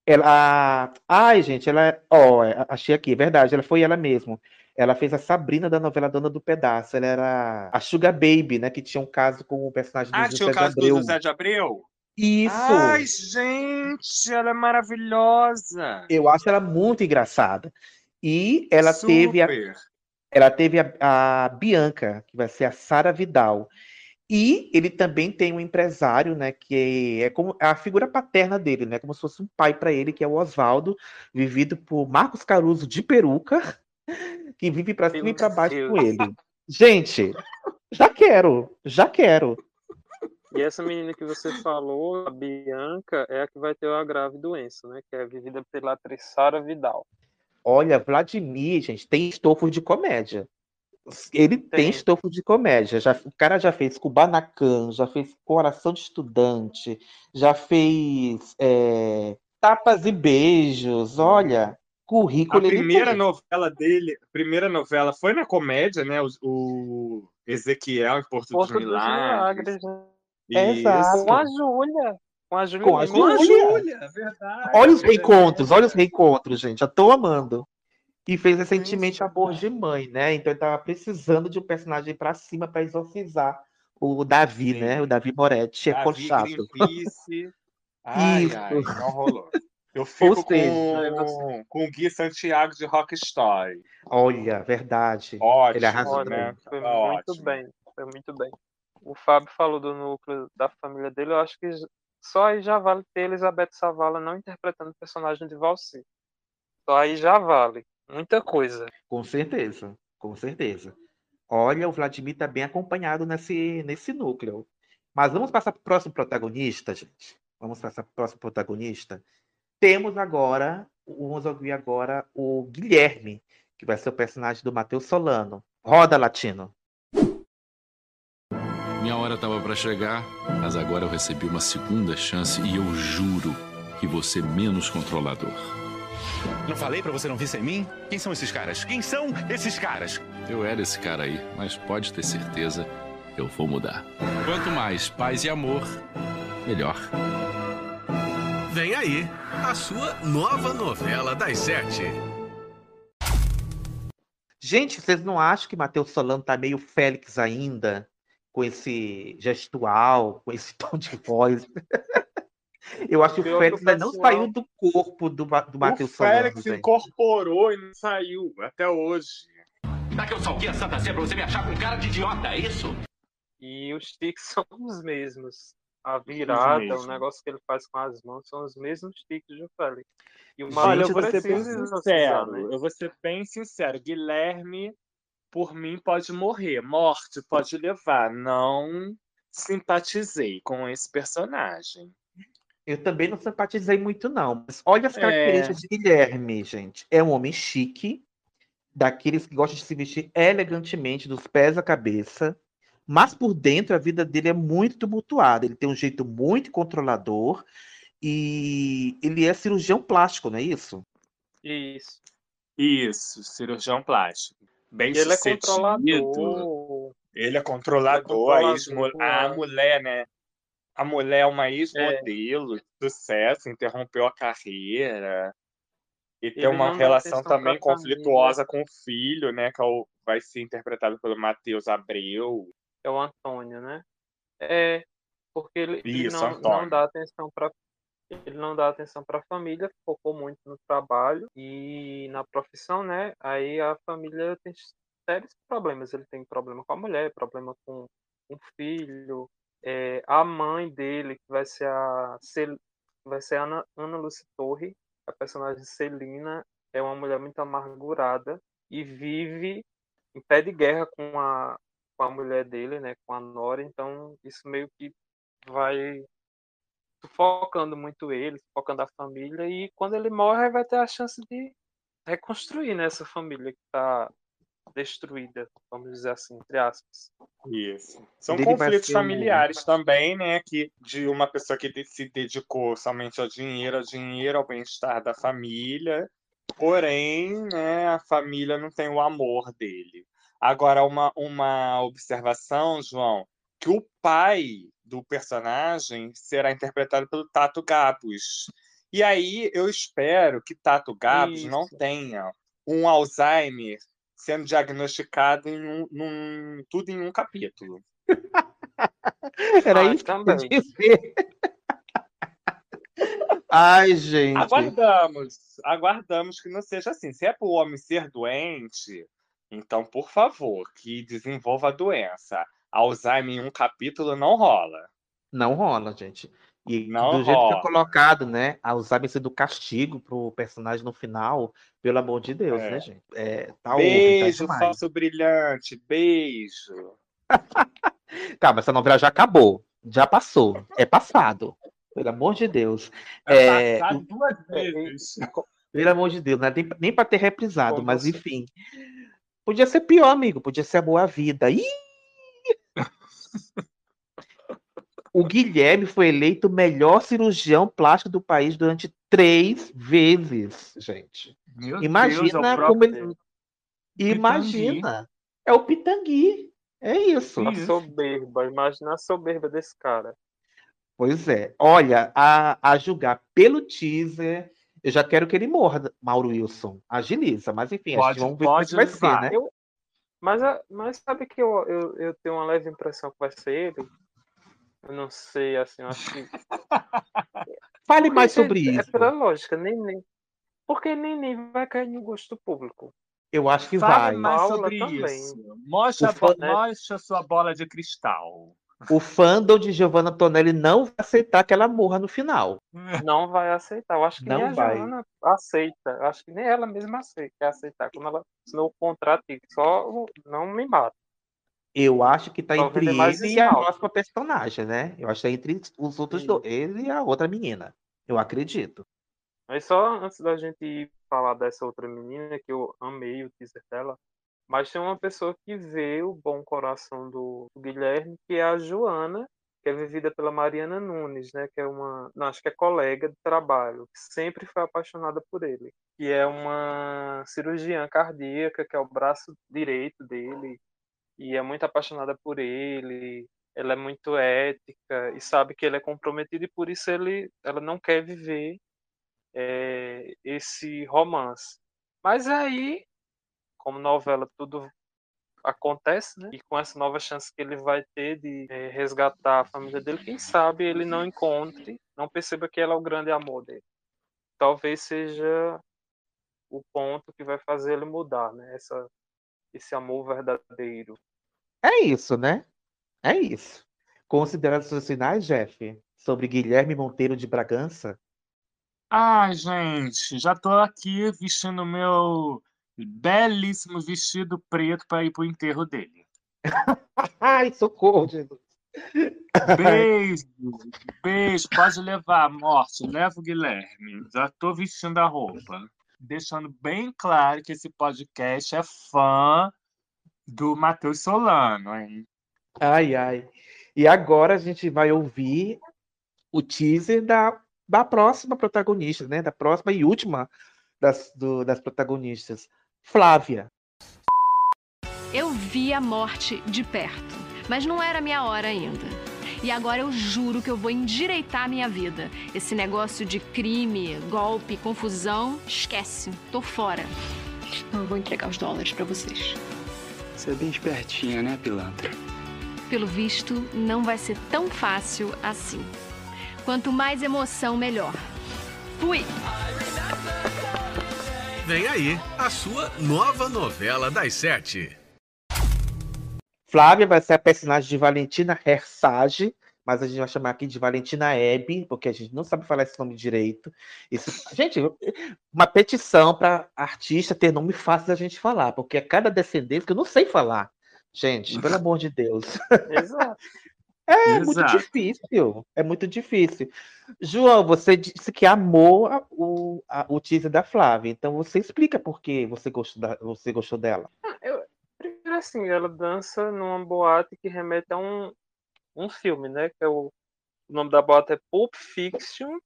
Ela. Ai, gente, ela. Ó, é, achei aqui, é verdade, ela foi ela mesmo. Ela fez a Sabrina da novela Dona do Pedaço. Ela era a Sugar Baby, né? Que tinha um caso com o personagem do Ah, José tinha o de caso Abreu. do José de Abreu? Isso! Ai, gente, ela é maravilhosa. Eu acho ela muito engraçada. E ela teve a, Super. ela teve a, a Bianca, que vai ser a Sara Vidal. E ele também tem um empresário, né, que é como a figura paterna dele, né, como se fosse um pai para ele, que é o Oswaldo, vivido por Marcos Caruso de peruca, que vive para cima e para baixo com ele. Gente, já quero, já quero. E essa menina que você falou, a Bianca, é a que vai ter a grave doença, né? Que é vivida pela atriz Sara Vidal. Olha, Vladimir, gente, tem estofo de comédia. Ele tem, Tem. estofo de comédia. Já, o cara já fez Kubanacan, já fez Coração de Estudante, já fez é, Tapas e Beijos. Olha, A currículo ele primeira novela dele, a primeira novela foi na comédia, né? O, o Ezequiel em Porto, Porto dos dos Milagres. Milagres, né? Exato. Com a Júlia. Com a Júlia. Com a Lima. Com a Júlia. Verdade. Olha os verdade. reencontros, olha os reencontros, gente. Já tô amando. E fez recentemente Amor de Mãe, né? Então ele tava precisando de um personagem pra cima pra exorcizar o Davi, Sim. né? O Davi Moretti, é. Greenpeace. Ai, Isso. ai, não rolou. Eu fico seja, com, com o Gui Santiago de Rock Story. Olha, verdade. Ótimo, Ele arrasou. Né? foi Tá muito ótimo. bem. Foi muito bem. O Fábio falou do núcleo da família dele. Eu acho que só aí já vale ter Elizabeth Savala não interpretando o personagem de Valci. Só aí já vale. Muita coisa. Com certeza, com certeza. Olha, o Vladimir tá bem acompanhado nesse, nesse núcleo. Mas vamos passar para o próximo protagonista, gente. Vamos passar para o próximo protagonista. Temos agora, vamos ouvir agora o Guilherme, que vai ser o personagem do Matheus Solano. Roda, Latino. Minha hora estava para chegar, mas agora eu recebi uma segunda chance e eu juro que vou ser menos controlador. Não falei pra você não vir sem mim? Quem são esses caras? Quem são esses caras? Eu era esse cara aí, mas pode ter certeza, eu vou mudar. Quanto mais paz e amor, melhor. Vem aí, a sua nova novela das sete. Gente, vocês não acham que Matheus Solano tá meio Félix ainda? Com esse gestual, com esse tom de voz? Eu acho que o Félix o ainda não saiu do corpo do, do O Matheus Solano, Félix gente. incorporou e não saiu até hoje. Tá que eu salguei a Santa Sé pra você me achar com cara de idiota, é isso? E os tiques são os mesmos. A virada, mesmos. o negócio que ele faz com as mãos são os mesmos tiques do Félix. E o Gente, Olha, eu vou ser bem sincero. né? Eu vou ser bem sincero. Guilherme, por mim, pode morrer. Morte pode levar. Não simpatizei com esse personagem. Eu também não simpatizei muito, não. Mas olha as É. características de Guilherme, gente. É um homem chique, daqueles que gostam de se vestir elegantemente, dos pés à cabeça. Mas por dentro a vida dele é muito tumultuada. Ele tem um jeito muito controlador e ele é cirurgião plástico, não é isso? Isso. Isso, cirurgião plástico. Bem ele é sucedido. controlador. Ele é controlador. Ele é a ex-mu- controlador, A mulher, né? A mulher é uma ex-modelo de sucesso, interrompeu a carreira. E tem Ele uma não relação também conflituosa com o filho, né? Que é vai ser interpretado pelo Matheus Abreu. É o Antônio, né? É, porque ele, ele Isso, não, Antônio. não dá atenção para ele não dá atenção para a família, focou muito no trabalho e na profissão, né? Aí a família tem sérios problemas. Ele tem problema com a mulher, problema com o filho, é, a mãe dele, que vai ser a Cel- vai ser a Ana, Ana Lucy Torre, a personagem Celina, é uma mulher muito amargurada e vive em pé de guerra com a com a mulher dele, né, com a Nora, então isso meio que vai sufocando muito ele, sufocando a família, e quando ele morre vai ter a chance de reconstruir né, essa família que tá destruída, vamos dizer assim, entre aspas. Isso. São Ele conflitos um- familiares também, né? Que de uma pessoa que se dedicou somente ao dinheiro, ao dinheiro, ao bem-estar da família. Porém, né, a família não tem o amor dele. Agora, uma, uma observação, João, que o pai do personagem será interpretado pelo Tato Gabos. E aí eu espero que Tato Gabos não Isso. tenha um Alzheimer sendo diagnosticado em um, num- tudo em um capítulo. Era Ah, isso que eu também. dizer. Ai, gente. Aguardamos, aguardamos que não seja assim. Se é para o homem ser doente, então, por favor, que desenvolva a doença. Alzheimer em um capítulo não rola. Não rola, gente. E Não do jeito que rola. foi colocado, né? Alzheimer sendo castigo pro personagem no final, pelo amor de Deus, É. né, gente? É, tá tá Beijo, demais. falso brilhante, beijo. Calma, essa novela já acabou. Já passou. É passado. Pelo amor de Deus. É, Passado duas vezes. Pelo amor de Deus, não é nem, pra ter reprisado, Como mas você- enfim. Podia ser pior, amigo. Podia ser a boa vida. Ih! O Guilherme foi eleito o melhor cirurgião plástico do país durante três vezes, gente. Meu Imagina Deus, é o como ele. Imagina. É o Pitangui. É isso. A soberba, imagina a soberba desse cara. Pois é. Olha, a, a julgar pelo teaser, eu já quero que ele morra, Mauro Wilson. Agiliza, mas enfim, a Pode- gente vamos ver como pode que vai ser, né? Eu- mas, a- mas sabe que eu, eu, eu tenho uma leve impressão que vai ser ele? Eu não sei, assim, eu acho que. Fale Porque mais é- sobre É isso. pela lógica, nem nem. Porque nem nem vai cair no gosto público. Eu acho que Fale vai. mais Paula sobre também. isso. Mostra, fã- mostra a sua bola de cristal. O fandom de Giovanna Tonelli não vai aceitar que ela morra no final. Não vai aceitar. Eu acho que nem Não a vai. Joana aceita. Eu acho que nem ela mesma aceita, quer aceitar. Quando ela assinou o contrato, só não me mata. Eu acho que tá Só entre ele e a próxima personagem, né? Eu acho que tá entre os outros Sim. dois. Ele e a outra menina. Eu acredito. Mas só antes da gente falar dessa outra menina, que eu amei o teaser dela, mas tem uma pessoa que vê o bom coração do, Guilherme, que é a Joana, que é vivida pela Mariana Nunes, né? Que é uma. Não, acho que é colega de trabalho, que sempre foi apaixonada por ele. Que é uma cirurgiã cardíaca, que é o braço direito dele, e é muito apaixonada por ele. Ela é muito ética e sabe que ele é comprometido e por isso ele, ela não quer viver é, esse romance. Mas aí, como novela, tudo acontece, né? E com essa nova chance que ele vai ter de é, resgatar a família dele, quem sabe ele não encontre, não perceba que ela é o grande amor dele. Talvez seja o ponto que vai fazer ele mudar, né? Essa, esse amor verdadeiro. É isso, né? É isso. Considerações finais, Jeff, sobre Guilherme Monteiro de Bragança? Ai, gente, já tô aqui vestindo meu belíssimo vestido preto para ir pro enterro dele. Ai, socorro, Jesus. Beijo, beijo, pode levar, morte, leva o Guilherme. Já tô vestindo a roupa. Deixando bem claro que esse podcast é fã do Matheus Solano, hein? Ai, ai. E agora a gente vai ouvir o teaser da, da próxima protagonista, né? Da próxima e última das, do- das protagonistas. Flávia. Eu vi a morte de perto, mas não era minha hora ainda. E agora eu juro que eu vou endireitar a minha vida. Esse negócio de crime, golpe, confusão, esquece. Tô fora. Eu vou entregar os dólares pra vocês. Você é bem espertinha, né, pilantra? Pelo visto, não vai ser tão fácil assim. Quanto mais emoção, melhor. Fui! Vem aí a sua nova novela das sete. Flávia vai ser a personagem de Valentina Hersage, mas a gente vai chamar aqui de Valentina Hebe, porque a gente não sabe falar esse nome direito. Isso, gente, uma petição para artista ter nome fácil da gente falar, porque é cada descendente que eu não sei falar. Gente, pelo amor de Deus. Exato. É muito Exato. difícil. É muito difícil. João, você disse que amou a- o, a- o teaser da Flávia, então você explica por que você gostou, da- você gostou dela. Eu, é assim, ela dança numa boate que remete a um, um filme, né? Que é o, o nome da boate é Pulp Fiction,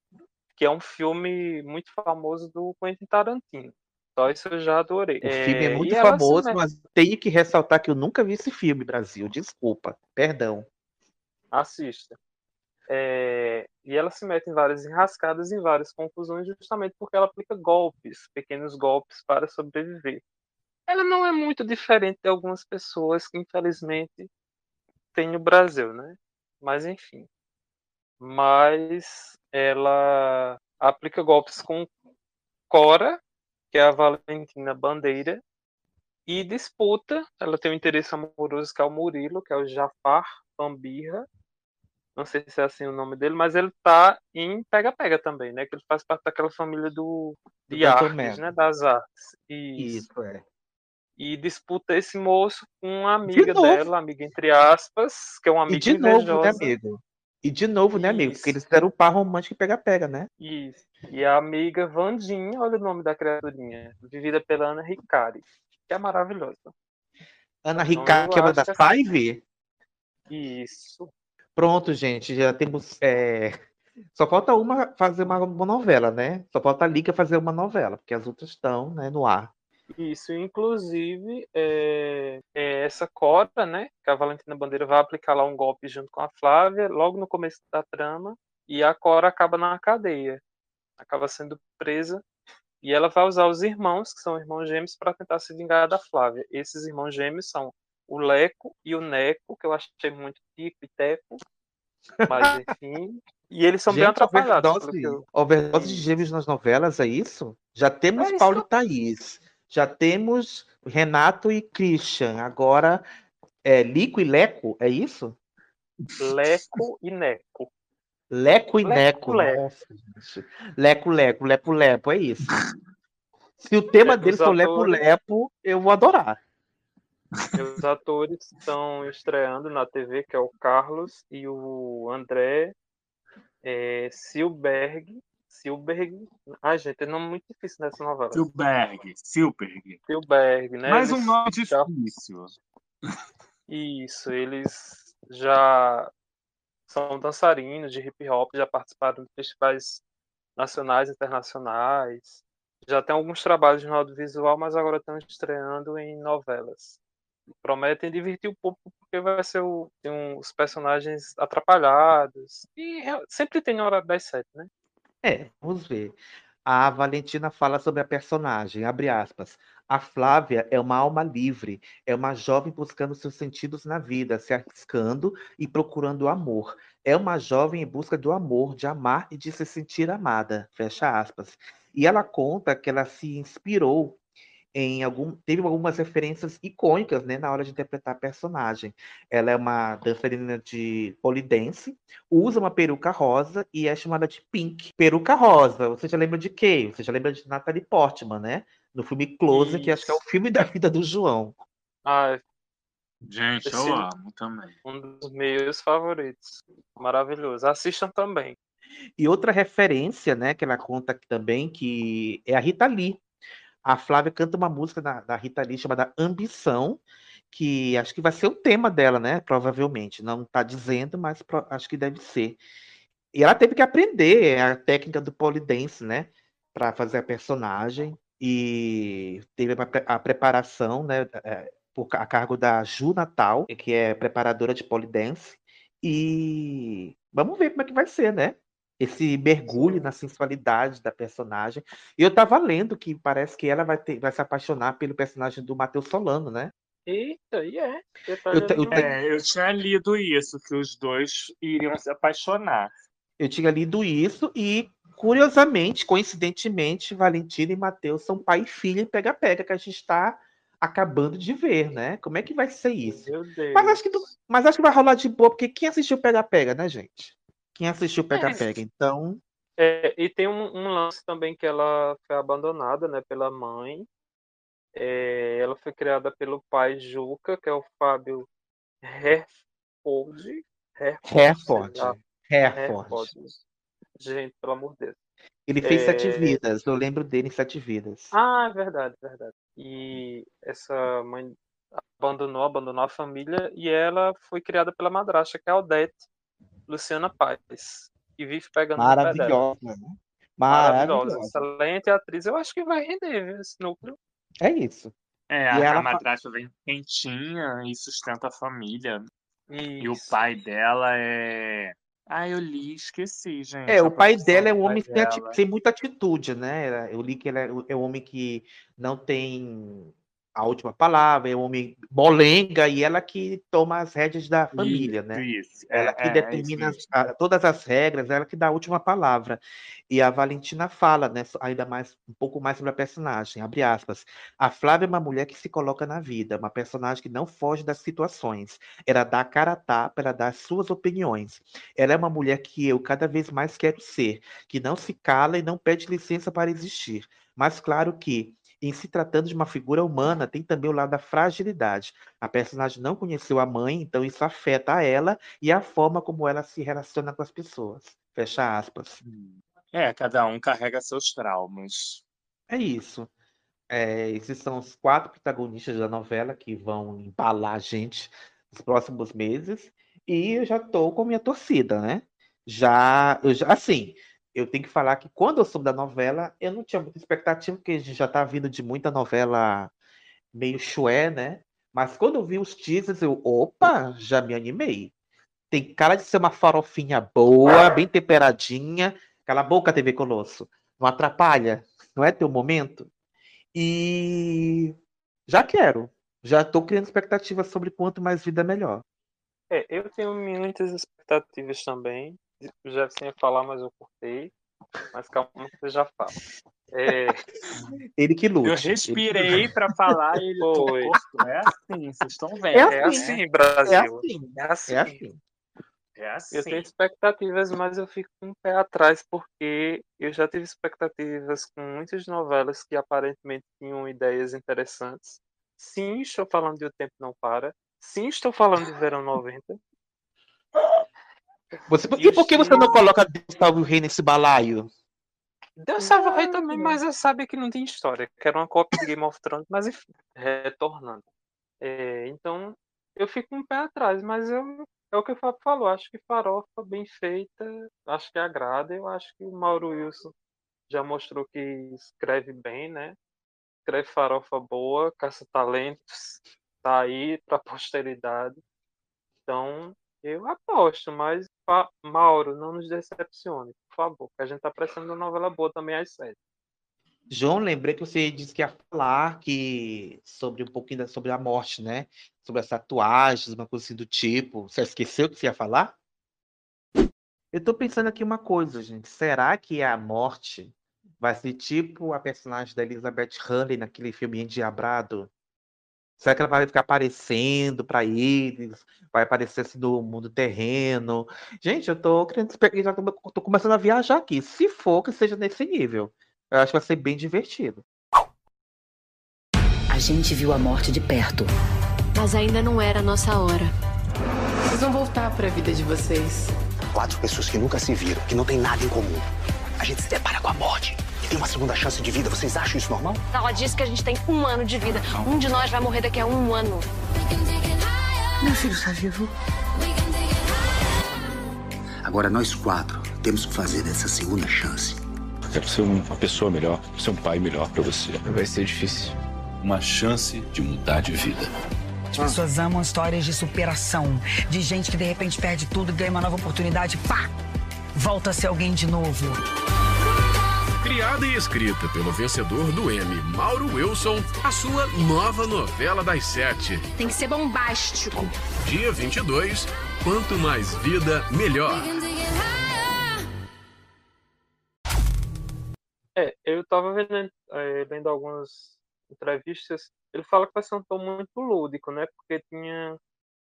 que é um filme muito famoso do Quentin Tarantino. Só isso eu já adorei. O filme é É, muito se famoso, mete- mas tenho que ressaltar que eu nunca vi esse filme, Brasil. Desculpa, perdão. Assista. É, e ela se mete em várias enrascadas, em várias confusões, justamente porque ela aplica golpes, pequenos golpes para sobreviver. Ela não é muito diferente de algumas pessoas que, infelizmente, tem no Brasil, né? Mas, enfim. Mas ela aplica golpes com Cora, que é a Valentina Bandeira, e disputa. Ela tem um interesse amoroso que é o Murilo, que é o Jafar Bambirra. Não sei se é assim o nome dele, mas ele tá em Pega-Pega também, né? Que ele faz parte daquela família do, Do de Dr. artes, né? Das artes. Isso. Isso, é. E disputa esse moço com uma amiga novo. dela, amiga entre aspas, que é uma E amiga de novo, né, invejosa. amigo? E de novo, né, amigo? Porque eles fizeram o par romântico e pega-pega, né? Isso. E a amiga Vandinha, olha o nome da criaturinha, vivida pela Ana Ricari, que é maravilhosa. Ana Então, Ricard, eu que é uma da Five? Isso. Pronto, gente, já temos. é, Só falta uma fazer uma, uma novela, né? Só falta a Liga fazer uma novela, porque as outras estão né, no ar. Isso, inclusive, é, é essa Cora, né, que a Valentina Bandeira vai aplicar lá um golpe junto com a Flávia, logo no começo da trama, e a Cora acaba na cadeia, acaba sendo presa, e ela vai usar os irmãos, que são irmãos gêmeos, para tentar se vingar da Flávia. Esses irmãos gêmeos são o Leco e o Neco, que eu achei muito tico e teco, mas enfim, e eles são bem Gente, atrapalhados. overdose, eu- overdose de gêmeos nas novelas, é isso? Já temos É isso Paulo e Thaís, já temos Renato e Christian, agora é Lico e Leco, é isso? Leco e Neco. Leco e Leco, Neco, Leco. nossa. Leco, Leco, Lepo, Lepo, é isso. Se o tema dele os for Lepo, atores- Lepo, eu vou adorar. Os atores estão estreando na TV, que é o Carlos e o André é, Silberg. Silberg. Ai, gente, é nome muito difícil nessa novela. Silberg, Silberg. Silberg, né? Mais um nome já- difícil. Isso, eles já são dançarinos de hip hop, já participaram de festivais nacionais e internacionais. Já tem alguns trabalhos no audiovisual, mas agora estão estreando em novelas. Prometem divertir o público porque vai ser o, tem os personagens atrapalhados. E é- sempre tem hora das sete, né? É, vamos ver. A Valentina fala sobre a personagem, abre aspas. A Flávia é uma alma livre, é uma jovem buscando seus sentidos na vida, se arriscando e procurando o amor. É uma jovem em busca do amor, de amar e de se sentir amada, fecha aspas. E ela conta que ela se inspirou em algum, teve algumas referências icônicas, né, na hora de interpretar a personagem. Ela é uma dançarina de polidense, usa uma peruca rosa e é chamada de Pink. Peruca rosa, você já lembra de quê? Você já lembra de Natalie Portman, né? No filme Close, que acho que é o filme da vida do João. Ah, Gente, eu amo também. um dos meus favoritos. Maravilhoso. Assistam também. E outra referência, né, que ela conta aqui também, que é a Rita Lee. A Flávia canta uma música da, da Rita Lee chamada Ambição, que acho que vai ser o tema dela, né? Provavelmente. Não está dizendo, mas pro- acho que deve ser. E ela teve que aprender a técnica do polidense, né? Para fazer a personagem. E teve a, a preparação, né? é, por, a cargo da Ju Natal, que é preparadora de polidense. E vamos ver como é que vai ser, né? Esse mergulho na sensualidade da personagem. E eu tava lendo que parece que ela vai, ter, vai se apaixonar pelo personagem do Matheus Solano, né? Eita, e é. Eu te- eu te- É, eu tinha lido isso, que os dois iriam se apaixonar. Eu tinha lido isso e, curiosamente, coincidentemente, Valentina e Matheus são pai e filha em pega-pega, que a gente está acabando de ver, né? Como é que vai ser isso? Meu Deus. Mas acho que, mas acho que vai rolar de boa, porque quem assistiu pega-pega, né, gente? Quem assistiu pega-pega, então. É, e tem um, um lance também que ela foi abandonada, né, pela mãe. É, ela foi criada pelo pai Juca, que é o Fábio Herford. Herford. Herford. Gente, pelo amor de Deus. Ele fez É, Sete Vidas, eu lembro dele em Sete Vidas. Ah, é verdade, verdade. E essa mãe, abandonou, abandonou a família e ela foi criada pela madrasta, que é a Odete Luciana Paz, que vive pegando. Maravilhosa, né? Maravilhosa, Maravilhosa. excelente atriz. Eu acho que vai render viu, esse núcleo. É isso. É, E a, ela a madrasta vem quentinha e sustenta a família. E o Isso. pai dela é. Ah, eu li, esqueci, gente. É, o pai dela é um homem sem, ati- dela. sem muita atitude, né? Eu li que ele é, é um homem que não tem a última palavra, é um homem molenga e ela que toma as rédeas da família, Isso, né? isso. Ela É, que é, é determina as- todas as regras, ela que dá a última palavra. E a Valentina fala, né, ainda mais um pouco mais sobre a personagem, abre aspas. A Flávia é uma mulher que se coloca na vida, uma personagem que não foge das situações. Ela dá a cara a tapa, ela dá as suas opiniões. Ela é uma mulher que eu cada vez mais quero ser, que não se cala e não pede licença para existir. Mas claro que em se tratando de uma figura humana, tem também o lado da fragilidade. A personagem não conheceu a mãe, então isso afeta a ela e a forma como ela se relaciona com as pessoas. Fecha aspas. É, cada um carrega seus traumas. É isso. É, esses são os quatro protagonistas da novela que vão embalar a gente nos próximos meses. E eu já tô com a minha torcida, né? Já, eu já, assim, eu tenho que falar que quando eu soube da novela, eu não tinha muita expectativa, porque a gente já tá vindo de muita novela meio chué, né? Mas quando eu vi os teasers, eu, opa, já me animei. Tem cara de ser uma farofinha boa, bem temperadinha. Cala a boca, TV Colosso. Não atrapalha. Não é teu momento. E já quero. Já tô criando expectativas sobre quanto mais vida melhor. É, eu tenho muitas expectativas também. O Jefferson ia falar, mas eu cortei. Mas calma que você já fala. É, Ele que lute. Eu respirei pra falar e ele Foi. É assim, vocês estão vendo. É é assim. assim, Brasil. É assim. É assim. É assim. É assim. Eu tenho expectativas, mas eu fico com um pé atrás porque eu já tive expectativas com muitas novelas que aparentemente tinham ideias interessantes. Sim, estou falando de O Tempo Não Para. Sim, estou falando de Verão 90. Você, e por que você não coloca Deus salve o rei nesse balaio? Deus salve o rei também, mas eu sabia que não tem história, que era uma cópia de Game of Thrones, mas enfim, retornando. É, então, eu fico um pé atrás, mas eu, é o que o Fábio falou, acho que farofa bem feita, acho que agrada, eu acho que o Mauro Wilson já mostrou que escreve bem, né? Escreve farofa boa, caça talentos, tá aí pra posteridade. Então, eu aposto, mas Mauro, não nos decepcione, por favor, que a gente tá precisando de uma novela boa também às sete. João, lembrei que você disse que ia falar que sobre um pouquinho da, sobre a morte, né? Sobre as tatuagens, uma coisa assim do tipo. Você esqueceu o que você ia falar? Eu tô pensando aqui uma coisa, gente. Será que a morte vai ser tipo a personagem da Elizabeth Hurley naquele filme Endiabrado? Será que ela vai ficar aparecendo pra eles? Vai aparecer assim no mundo terreno? Gente, eu tô querendo, já tô, tô começando a viajar aqui. Se for que seja nesse nível. Eu acho que vai ser bem divertido. A gente viu a morte de perto. Mas ainda não era a nossa hora. Vocês vão voltar pra vida de vocês. Quatro pessoas que nunca se viram, que não tem nada em comum. A gente se depara com a morte e tem uma segunda chance de vida. Vocês acham isso normal? Ela disse que a gente tem um ano de vida. Um de nós vai morrer daqui a um ano. Meu filho está vivo. Agora nós quatro temos que fazer dessa segunda chance. Eu quero ser uma pessoa melhor, ser um pai melhor pra você. Vai ser difícil. Uma chance de mudar de vida. As pessoas amam histórias de superação, de gente que de repente perde tudo, ganha uma nova oportunidade, pá! Volta a ser alguém de novo. Criada e escrita pelo vencedor do Emmy, Mauro Wilson, a sua nova novela das sete. Tem que ser bombástico. Dia 22, quanto mais vida, melhor. É, eu tava vendo, é, lendo algumas entrevistas, ele fala que vai ser um tom muito lúdico, né? Porque tinha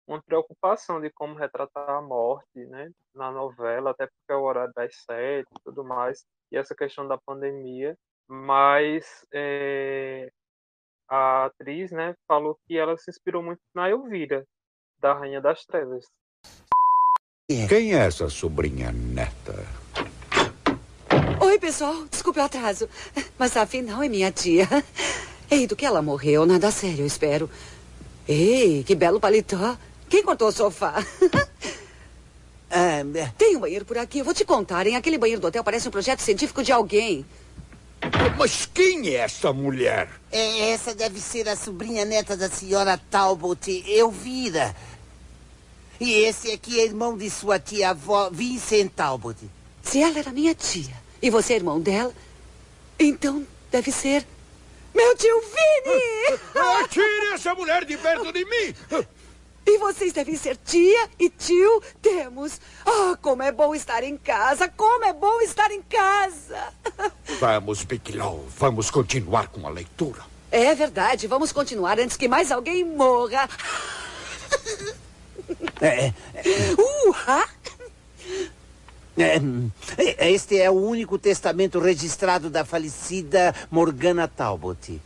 uma preocupação de como retratar a morte, né? Na novela, até porque é o horário das sete e tudo mais, e essa questão da pandemia. Mas é, a atriz, né, falou que ela se inspirou muito na Elvira, da Rainha das Trevas. Quem é essa sobrinha neta? Oi, pessoal. Desculpe o atraso. Mas afinal é minha tia. Ei, do que ela morreu, nada sério, eu espero. Ei, que belo paletó. Quem cortou o sofá? Ah, tem um banheiro por aqui. Eu vou te contar, hein? Aquele banheiro do hotel parece um projeto científico de alguém. Mas quem é essa mulher? É, essa deve ser a sobrinha neta da senhora Talbot, Elvira. E esse aqui é irmão de sua tia-avó, Vincent Talbot. Se ela era minha tia e você é irmão dela, então deve ser meu tio Vini! Tire essa mulher de perto de mim! E vocês devem ser tia e tio Temos. Ah, como é bom estar em casa! Como é bom estar em casa! Vamos, Bigelow, vamos continuar com a leitura. É verdade, vamos continuar antes que mais alguém morra. É, Uh, é, este é o único testamento registrado da falecida Morgana Talbot.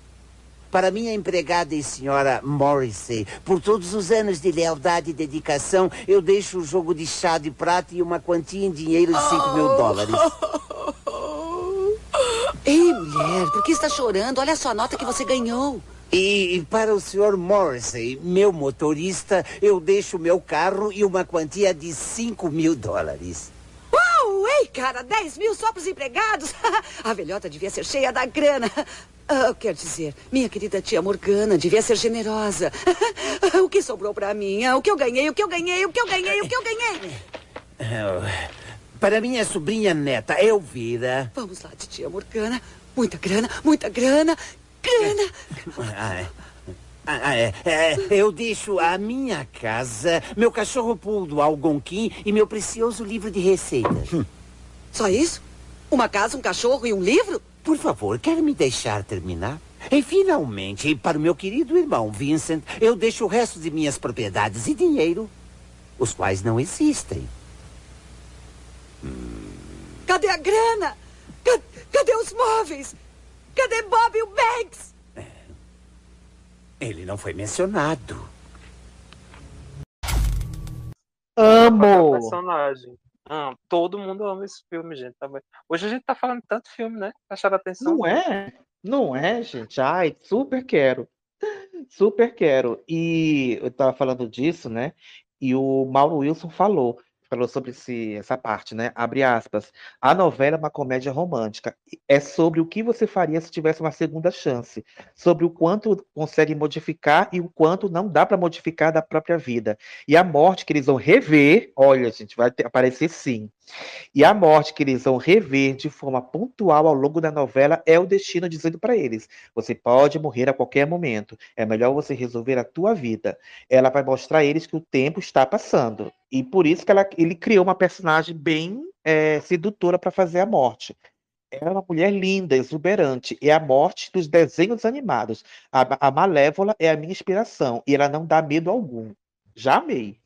Para minha empregada e senhora Morrissey, por todos os anos de lealdade e dedicação, eu deixo o jogo de chá de prata e uma quantia em dinheiro de 5 mil dólares. Ei, mulher, por que está chorando? Olha só a nota que você ganhou. E, e para o senhor Morrissey, meu motorista, eu deixo meu carro e uma quantia de 5 mil dólares. Uau! Ei, cara, 10 mil só para os empregados? a velhota devia ser cheia da grana. Ah, quer dizer, minha querida tia Morgana devia ser generosa. o que sobrou para mim? Ah, O que eu ganhei? O que eu ganhei? O que eu ganhei? O que eu ganhei? Para minha sobrinha neta, Elvira. Vamos lá, tia Morgana. Muita grana, muita grana. Grana! Ah, é. Ah, é. É, eu deixo a minha casa, meu cachorro poodle Algonquim e meu precioso livro de receitas. Só isso? Uma casa, um cachorro e um livro? Por favor, quer me deixar terminar? E finalmente, para o meu querido irmão Vincent, eu deixo o resto de minhas propriedades e dinheiro, os quais não existem. Cadê a grana? Ca- Cadê os móveis? Cadê Bob e o Banks? Ele não foi mencionado. Amo! personagem. Ah, todo mundo ama esse filme, gente. tá bem. Hoje a gente tá falando tanto filme, né? Acharam atenção? Não é? Não é, gente? Ai, super quero. Super quero. E eu tava falando disso, né? E o Mauro Wilson falou, falou sobre esse, essa parte, né? Abre aspas. A novela é uma comédia romântica. É sobre o que você faria se tivesse uma segunda chance. Sobre o quanto consegue modificar e o quanto não dá para modificar da própria vida. E a morte que eles vão rever, olha, gente, vai ter- aparecer sim. E a morte que eles vão rever de forma pontual ao longo da novela é o destino dizendo para eles: você pode morrer a qualquer momento. É melhor você resolver a tua vida. Ela vai mostrar a eles que o tempo está passando. E por isso que ela- ele criou uma personagem bem é, sedutora para fazer a morte. Ela é uma mulher linda, exuberante. É a morte dos desenhos animados. A, a Malévola é a minha inspiração. E ela não dá medo algum. Já amei.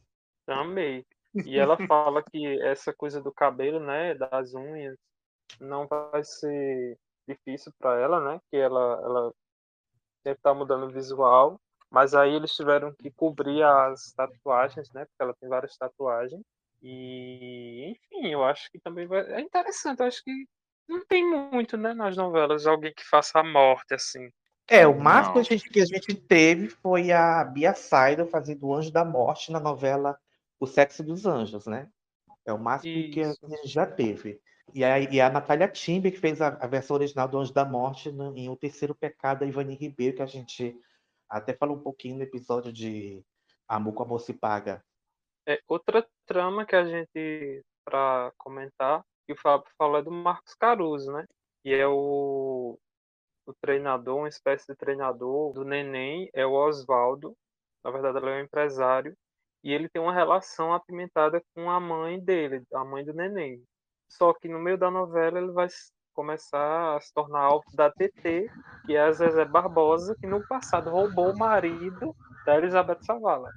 Amei. E ela fala que essa coisa do cabelo, né, das unhas, não vai ser difícil para ela, né? Que ela, ela sempre tá mudando o visual, mas aí eles tiveram que cobrir as tatuagens, né? Porque ela tem várias tatuagens. E, enfim, eu acho que também vai. É interessante, eu acho que não tem muito, né, nas novelas, alguém que faça a morte assim. É, o máximo que a gente, que a gente teve foi a Bia Saido fazendo o Anjo da Morte na novela O Sexo dos Anjos, né? É o máximo que a Isso. gente já teve. E a, e a Natália Timber, que fez a, a versão original do Anjo da Morte no- em O Terceiro Pecado, da Ivani Ribeiro, que a gente até falou um pouquinho no episódio de Amor com Amor se Paga. É, outra trama que a gente, para comentar, que o Fábio falou é do Marcos Caruso, né? E é o, o treinador, uma espécie de treinador do neném, é o Oswaldo. Na verdade, ele é um empresário. E ele tem uma relação apimentada com a mãe dele, a mãe do neném. Só que no meio da novela ele vai começar a se tornar alvo da TT, que é a Zezé Barbosa, que no passado roubou o marido da Elizabeth Savala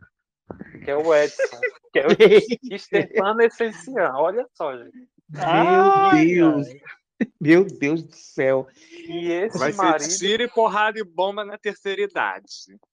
que é o Edson, que é o Stefano Essencial. Olha só, gente. Meu Deus! Meu Deus do céu! E esse Vai marido, ser tiro e porrada e bomba na terceira idade.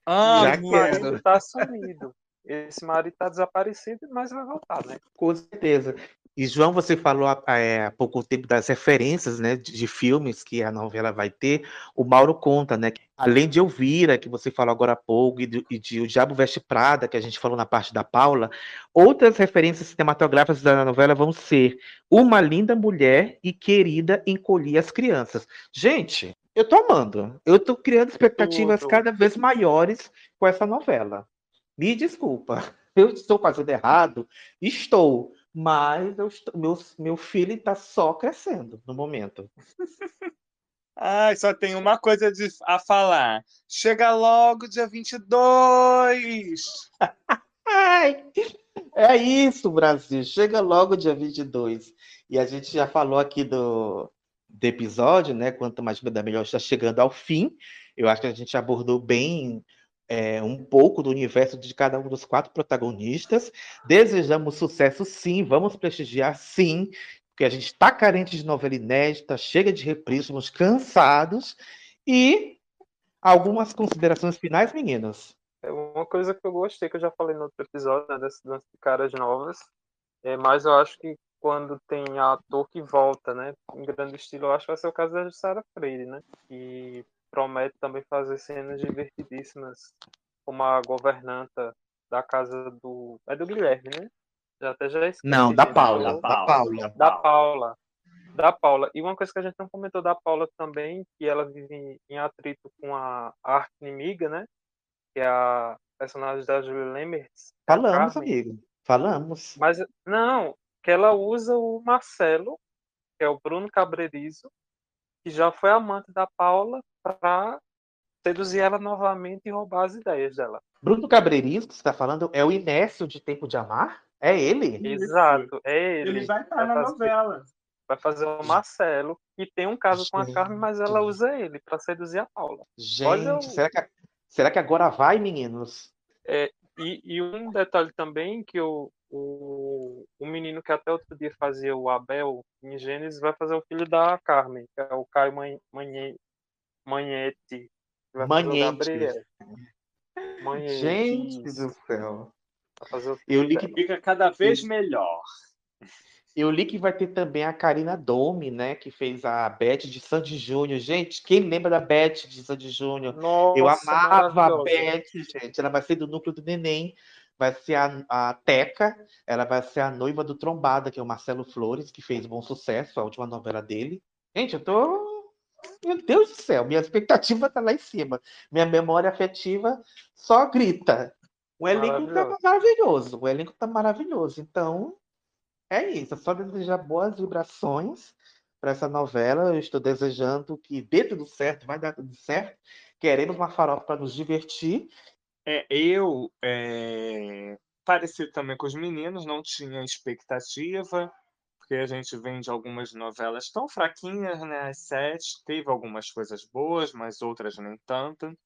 Já esse marido tá sumido. Esse marido tá desaparecido, mas vai voltar, né? Com certeza. E, João, você falou há, é, há pouco tempo das referências né, de, de, filmes que a novela vai ter. O Mauro conta, né? Que, além de Elvira, que você falou agora há pouco, e de, e de, O Diabo Veste Prada, que a gente falou na parte da Paula, outras referências cinematográficas da novela vão ser Uma Linda Mulher e Querida Encolhi as Crianças. Gente, eu tô amando. Eu tô criando expectativas Tudo. cada vez maiores com essa novela. Me desculpa. Eu estou fazendo errado? Estou mas eu estou, meu, meu filho está só crescendo no momento. Ai, só tem uma coisa de, a falar. Chega logo dia 22! Ai, é isso, Brasil. Chega logo dia 22. E a gente já falou aqui do, do episódio, né? Quanto mais vida melhor está chegando ao fim. Eu acho que a gente abordou bem é, um pouco do universo de cada um dos quatro protagonistas. Desejamos sucesso, sim. Vamos prestigiar, sim. Porque a gente está carente de novela inédita, chega de reprise, estamos cansados. E algumas considerações finais, meninas. É uma coisa que eu gostei, que eu já falei no outro episódio, né, lance de caras novas. É, mas eu acho que quando tem ator que volta, né, em grande estilo, eu acho que vai ser o caso da Sara Freire, né, promete também fazer cenas divertidíssimas, como a governanta da casa do. É do Guilherme, né? Já até já esqueci. Não, da Paula, da Paula. Da Paula. Da Paula. E uma coisa que a gente não comentou da Paula também, que ela vive em atrito com a arte inimiga, né? Que é a personagem da Julia Lemers. Falamos, amigo. Falamos. Mas, não, que ela usa o Marcelo, que é o Bruno Cabrerizo, que já foi amante da Paula para seduzir ela novamente e roubar as ideias dela. Bruno Cabreirinho, que você está falando, é o Inécio de Tempo de Amar? É ele? Exato, é ele. Ele vai estar na fazer, novela. Vai fazer o Marcelo, que tem um caso Gente. com a Carmen, mas ela usa ele para seduzir a Paula. Gente, será, que, será que agora vai, meninos? É, e, e, um detalhe também que o, o, o menino que até outro dia fazia o Abel em Gênesis vai fazer o filho da Carmen, que é o Caio Manhete. Manhete. Manhete. Manhete. Gente do céu. Eu li que fica cada vez melhor. Eu li que vai ter também a Karina Domi, né? Que fez a Beth de Sandy Júnior. Gente, quem lembra da Beth de Sandy Júnior? Eu amava a Beth, gente. Ela vai ser do núcleo do neném. Vai ser a, a Teca. Ela vai ser a noiva do Trombada, que é o Marcelo Flores, que fez bom sucesso, a última novela dele. Gente, eu tô meu Deus do céu, minha expectativa tá lá em cima. Minha memória afetiva só grita. O elenco tá maravilhoso. O elenco tá maravilhoso. Então, é isso. É só desejar boas vibrações para essa novela. Eu estou desejando que dê tudo certo, vai dar tudo certo. Queremos uma farofa para nos divertir. É, eu, é, parecido também com os meninos, não tinha expectativa porque a gente vem de algumas novelas tão fraquinhas, né? As sete, teve algumas coisas boas, mas outras nem tanto.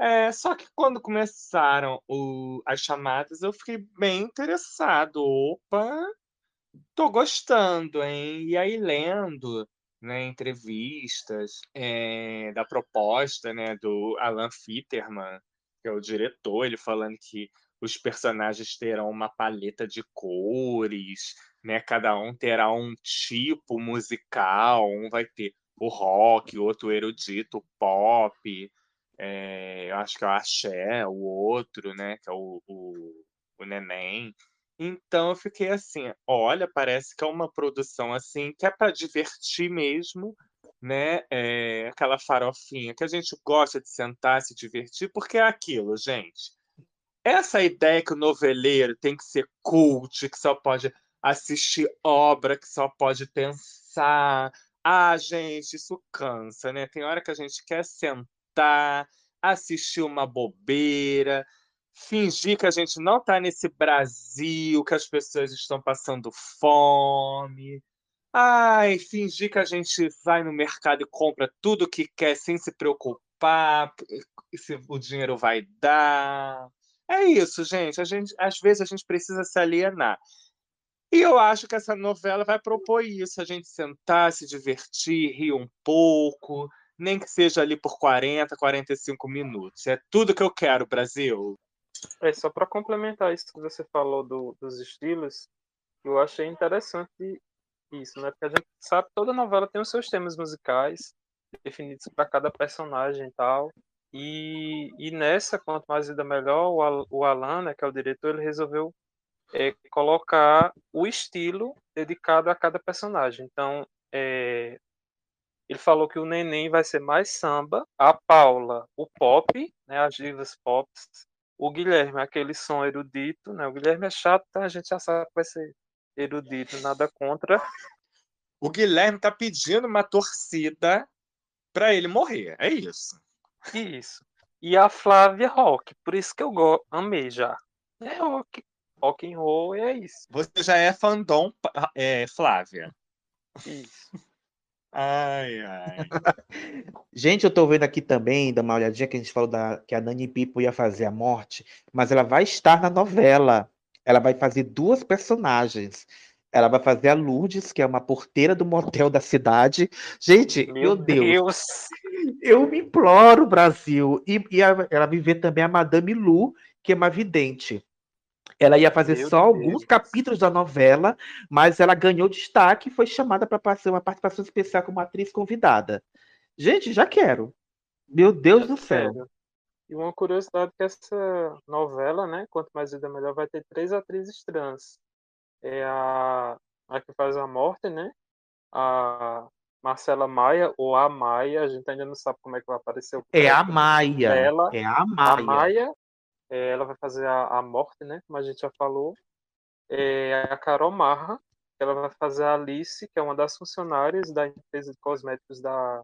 É, só que quando começaram o, as chamadas, eu fiquei bem interessado. Opa, tô gostando, hein? E aí, lendo né, entrevistas é, da proposta né, do Alan Fitterman, que é o diretor, ele falando que os personagens terão uma paleta de cores, né? Cada um terá um tipo musical, um vai ter o rock, outro erudito, o pop, é, acho que é o axé, o outro, né? Que é o, o, o neném. Então eu fiquei assim, olha, parece que é uma produção assim que é para divertir mesmo, né? É, aquela farofinha que a gente gosta de sentar, se divertir, porque é aquilo, gente. Essa ideia que o noveleiro tem que ser cult, que só pode assistir obra, que só pode pensar. Ah, gente, isso cansa, né? Tem hora que a gente quer sentar, assistir uma bobeira, fingir que a gente não está nesse Brasil, que as pessoas estão passando fome. Ai, fingir que a gente vai no mercado e compra tudo que quer sem se preocupar se o dinheiro vai dar. É isso, gente. A gente, às vezes a gente precisa se alienar. E eu acho que essa novela vai propor isso, a gente sentar, se divertir, rir um pouco, nem que seja ali por 40, 45 minutos. É tudo que eu quero, Brasil. É, só para complementar isso que você falou do, dos estilos, Eu achei interessante isso, né? Porque a gente sabe toda novela tem os seus temas musicais definidos para cada personagem e tal. E, e nessa, quanto mais vida melhor, o, Al- o Alan, né, que é o diretor, ele resolveu é, colocar o estilo dedicado a cada personagem. Então, é, ele falou que o Neném vai ser mais samba, a Paula, o pop, né, as divas pop, o Guilherme, aquele som erudito, né? O Guilherme é chato, então a gente já sabe que vai ser erudito, nada contra. O Guilherme tá pedindo uma torcida pra ele morrer. É isso. Isso. E a Flávia Rock, por isso que eu amei já. É rock, rock and roll, e é isso. Você já é fandom, é, Flávia. Isso. Ai, ai. Gente, eu tô vendo aqui também, dá uma olhadinha que a gente falou da, que a Nani Pipo ia fazer a morte, mas ela vai estar na novela. Ela vai fazer duas personagens. Ela vai fazer a Lourdes, que é uma porteira do motel da cidade. Gente, meu, Deus. Eu me imploro, Brasil. E, e a- ela vai ver também a Madame Lu, que é uma vidente. Ela ia fazer Meu só alguns capítulos da novela, mas ela ganhou destaque e foi chamada para fazer uma participação especial como atriz convidada. Gente, já quero. Meu Deus do céu. Sério. E uma curiosidade que essa novela, né, Quanto Mais Vida Melhor, vai ter três atrizes trans. É a, a que faz a morte, né? A Marcela Maia, ou a Maia, a gente ainda não sabe como é que vai aparecer o É a Maia. dela. É a A Maia. É, ela vai fazer a, a morte, né? Como a gente já falou. É a Carol Marra, ela vai fazer a Alice, que é uma das funcionárias da empresa de cosméticos da,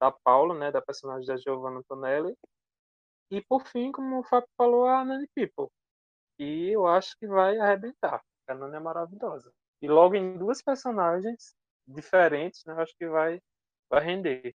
da Paula, né? Da personagem da Giovanna Antonelli. E por fim, como o Fábio falou, a Nani People. E eu acho que vai arrebentar. A Nani é maravilhosa. E logo em duas personagens diferentes, né? Eu acho que vai, vai render.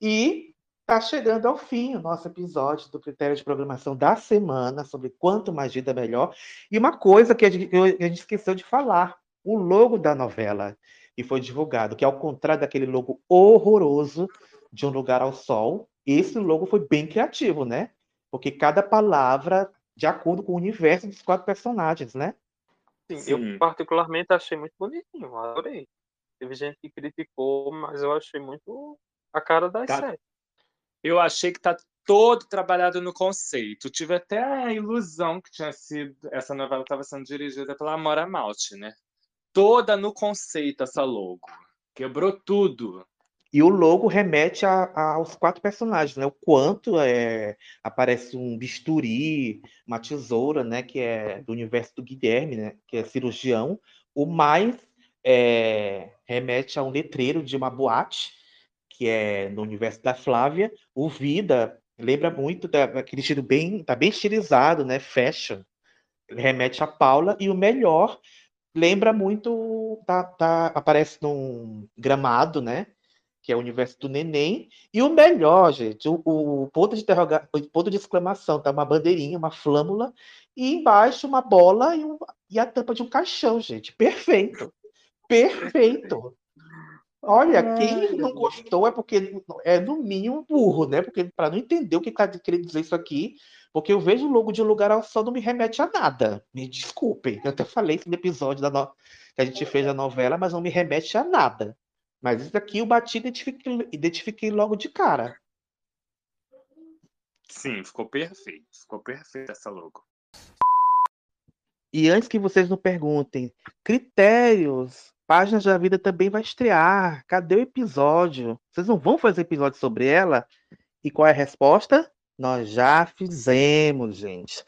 E tá chegando ao fim o nosso episódio do critério de programação da semana sobre quanto mais vida melhor. E uma coisa que a gente, eu- a gente esqueceu de falar: o logo da novela que foi divulgado, que ao contrário daquele logo horroroso de Um Lugar ao Sol, esse logo foi bem criativo, né? Porque cada palavra de acordo com o universo dos quatro personagens, né? Sim, Sim. eu particularmente achei muito bonitinho, adorei. Teve gente que criticou, mas eu achei muito a cara das Tá. sete. Eu achei que tá todo trabalhado no conceito. Tive até a ilusão que tinha sido essa novela estava sendo dirigida pela Amora Malte, né? Toda no conceito essa logo. Quebrou tudo. E o logo remete a- a- aos quatro personagens, né? O quanto é, aparece um bisturi, uma tesoura, né? Que é do universo do Guilherme, né? Que é cirurgião. O mais é, remete a um letreiro de uma boate, que é no universo da Flávia. O Vida lembra muito da- daquele estilo bem, tá bem estilizado, né? Fashion. Ele remete a Paula. E o melhor lembra muito, tá, tá, aparece num gramado, né? que é o universo do neném. E o melhor, gente, o, o ponto de interroga... o ponto de exclamação, tá uma bandeirinha, uma flâmula, e embaixo uma bola e, um- e a tampa de um caixão, gente. Perfeito. Perfeito. Olha, quem não gostou é porque é no mínimo burro, né? Porque para não entender o que está querendo dizer isso aqui, porque eu vejo o logo de um lugar ao sol não me remete a nada. Me desculpem, eu até falei isso no episódio da no- que a gente fez da novela, mas não me remete a nada. Mas isso aqui eu bati e identifiquei, identifiquei logo de cara. Sim, ficou perfeito. Ficou perfeito essa logo. E antes que vocês não perguntem, critérios, Páginas da Vida também vai estrear. Cadê o episódio? Vocês não vão fazer episódio sobre ela? E qual é a resposta? Nós já fizemos, gente.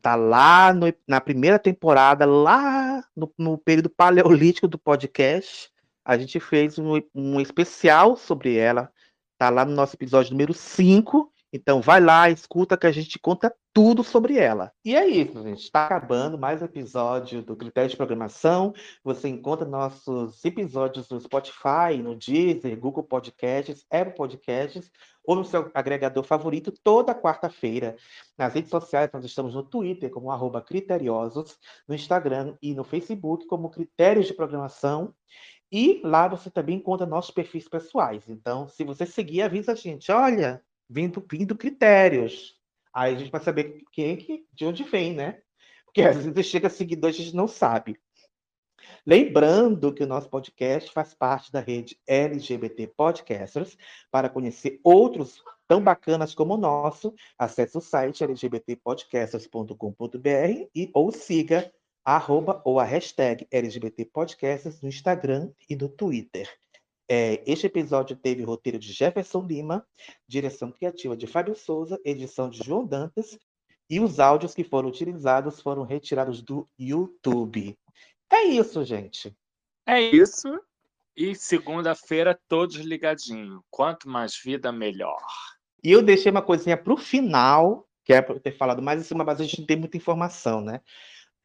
Tá lá no- na primeira temporada, lá no, no período paleolítico do podcast. A gente fez um, um especial sobre ela. Tá lá no nosso episódio número 5. Então vai lá, escuta que a gente conta tudo sobre ela. E é isso, gente. Está acabando mais episódio do Critério de Programação. Você encontra nossos episódios no Spotify, no Deezer, Google Podcasts, Apple Podcasts ou no seu agregador favorito toda quarta-feira. Nas redes sociais, nós estamos no Twitter como arroba criteriosos, no Instagram e no Facebook como Critérios de Programação. E lá você também encontra nossos perfis pessoais. Então, se você seguir, avisa a gente. Olha, vindo, vindo critérios. Aí a gente vai saber quem que, de onde vem, né? Porque às vezes chega seguidor, a gente não sabe. Lembrando que o nosso podcast faz parte da rede LGBT Podcasters. Para conhecer outros tão bacanas como o nosso, acesse o site lgbtpodcasters.com.br e ou siga arroba ou a hashtag LGBT Podcasters no Instagram e no Twitter. É, este episódio teve roteiro de Jefferson Lima, direção criativa de Fábio Souza, edição de João Dantas, e os áudios que foram utilizados foram retirados do YouTube. É isso, gente. É isso. E segunda-feira, todos ligadinhos. Quanto mais vida, melhor. E eu deixei uma coisinha para o final, que é para ter falado mais em cima, mas a gente não tem muita informação, né?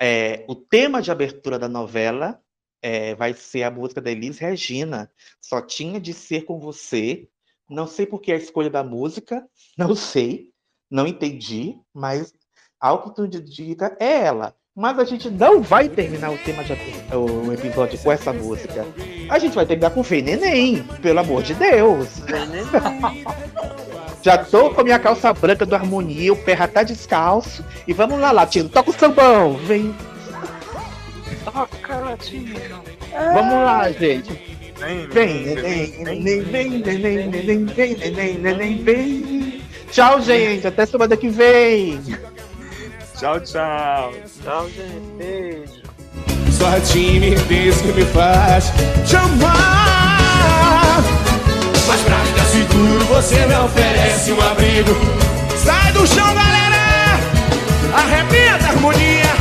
É, o tema de abertura da novela é, vai ser a música da Elis Regina. Só tinha de ser com você. Não sei por que a escolha da música, não sei, não entendi, mas algo que tudo indica é ela. Mas a gente não vai terminar o tema de o episódio com essa música. A gente vai terminar com Vem Neném, pelo amor de Deus. Já tô com a minha calça branca do Harmonia, o pé já tá descalço. E vamos lá, Latino, toca o sambão, vem. Toca, Vamos lá, gente. Vem, neném, neném, vem, neném, neném, vem, neném, neném, vem. Tchau, gente. Até semana que vem. Tchau, tchau. Tchau, gente. Beijo. Sua timidez que me faz chamar. Mas pra ficar seguro você me oferece um abrigo. Sai do chão, galera! Arrebenta a harmonia.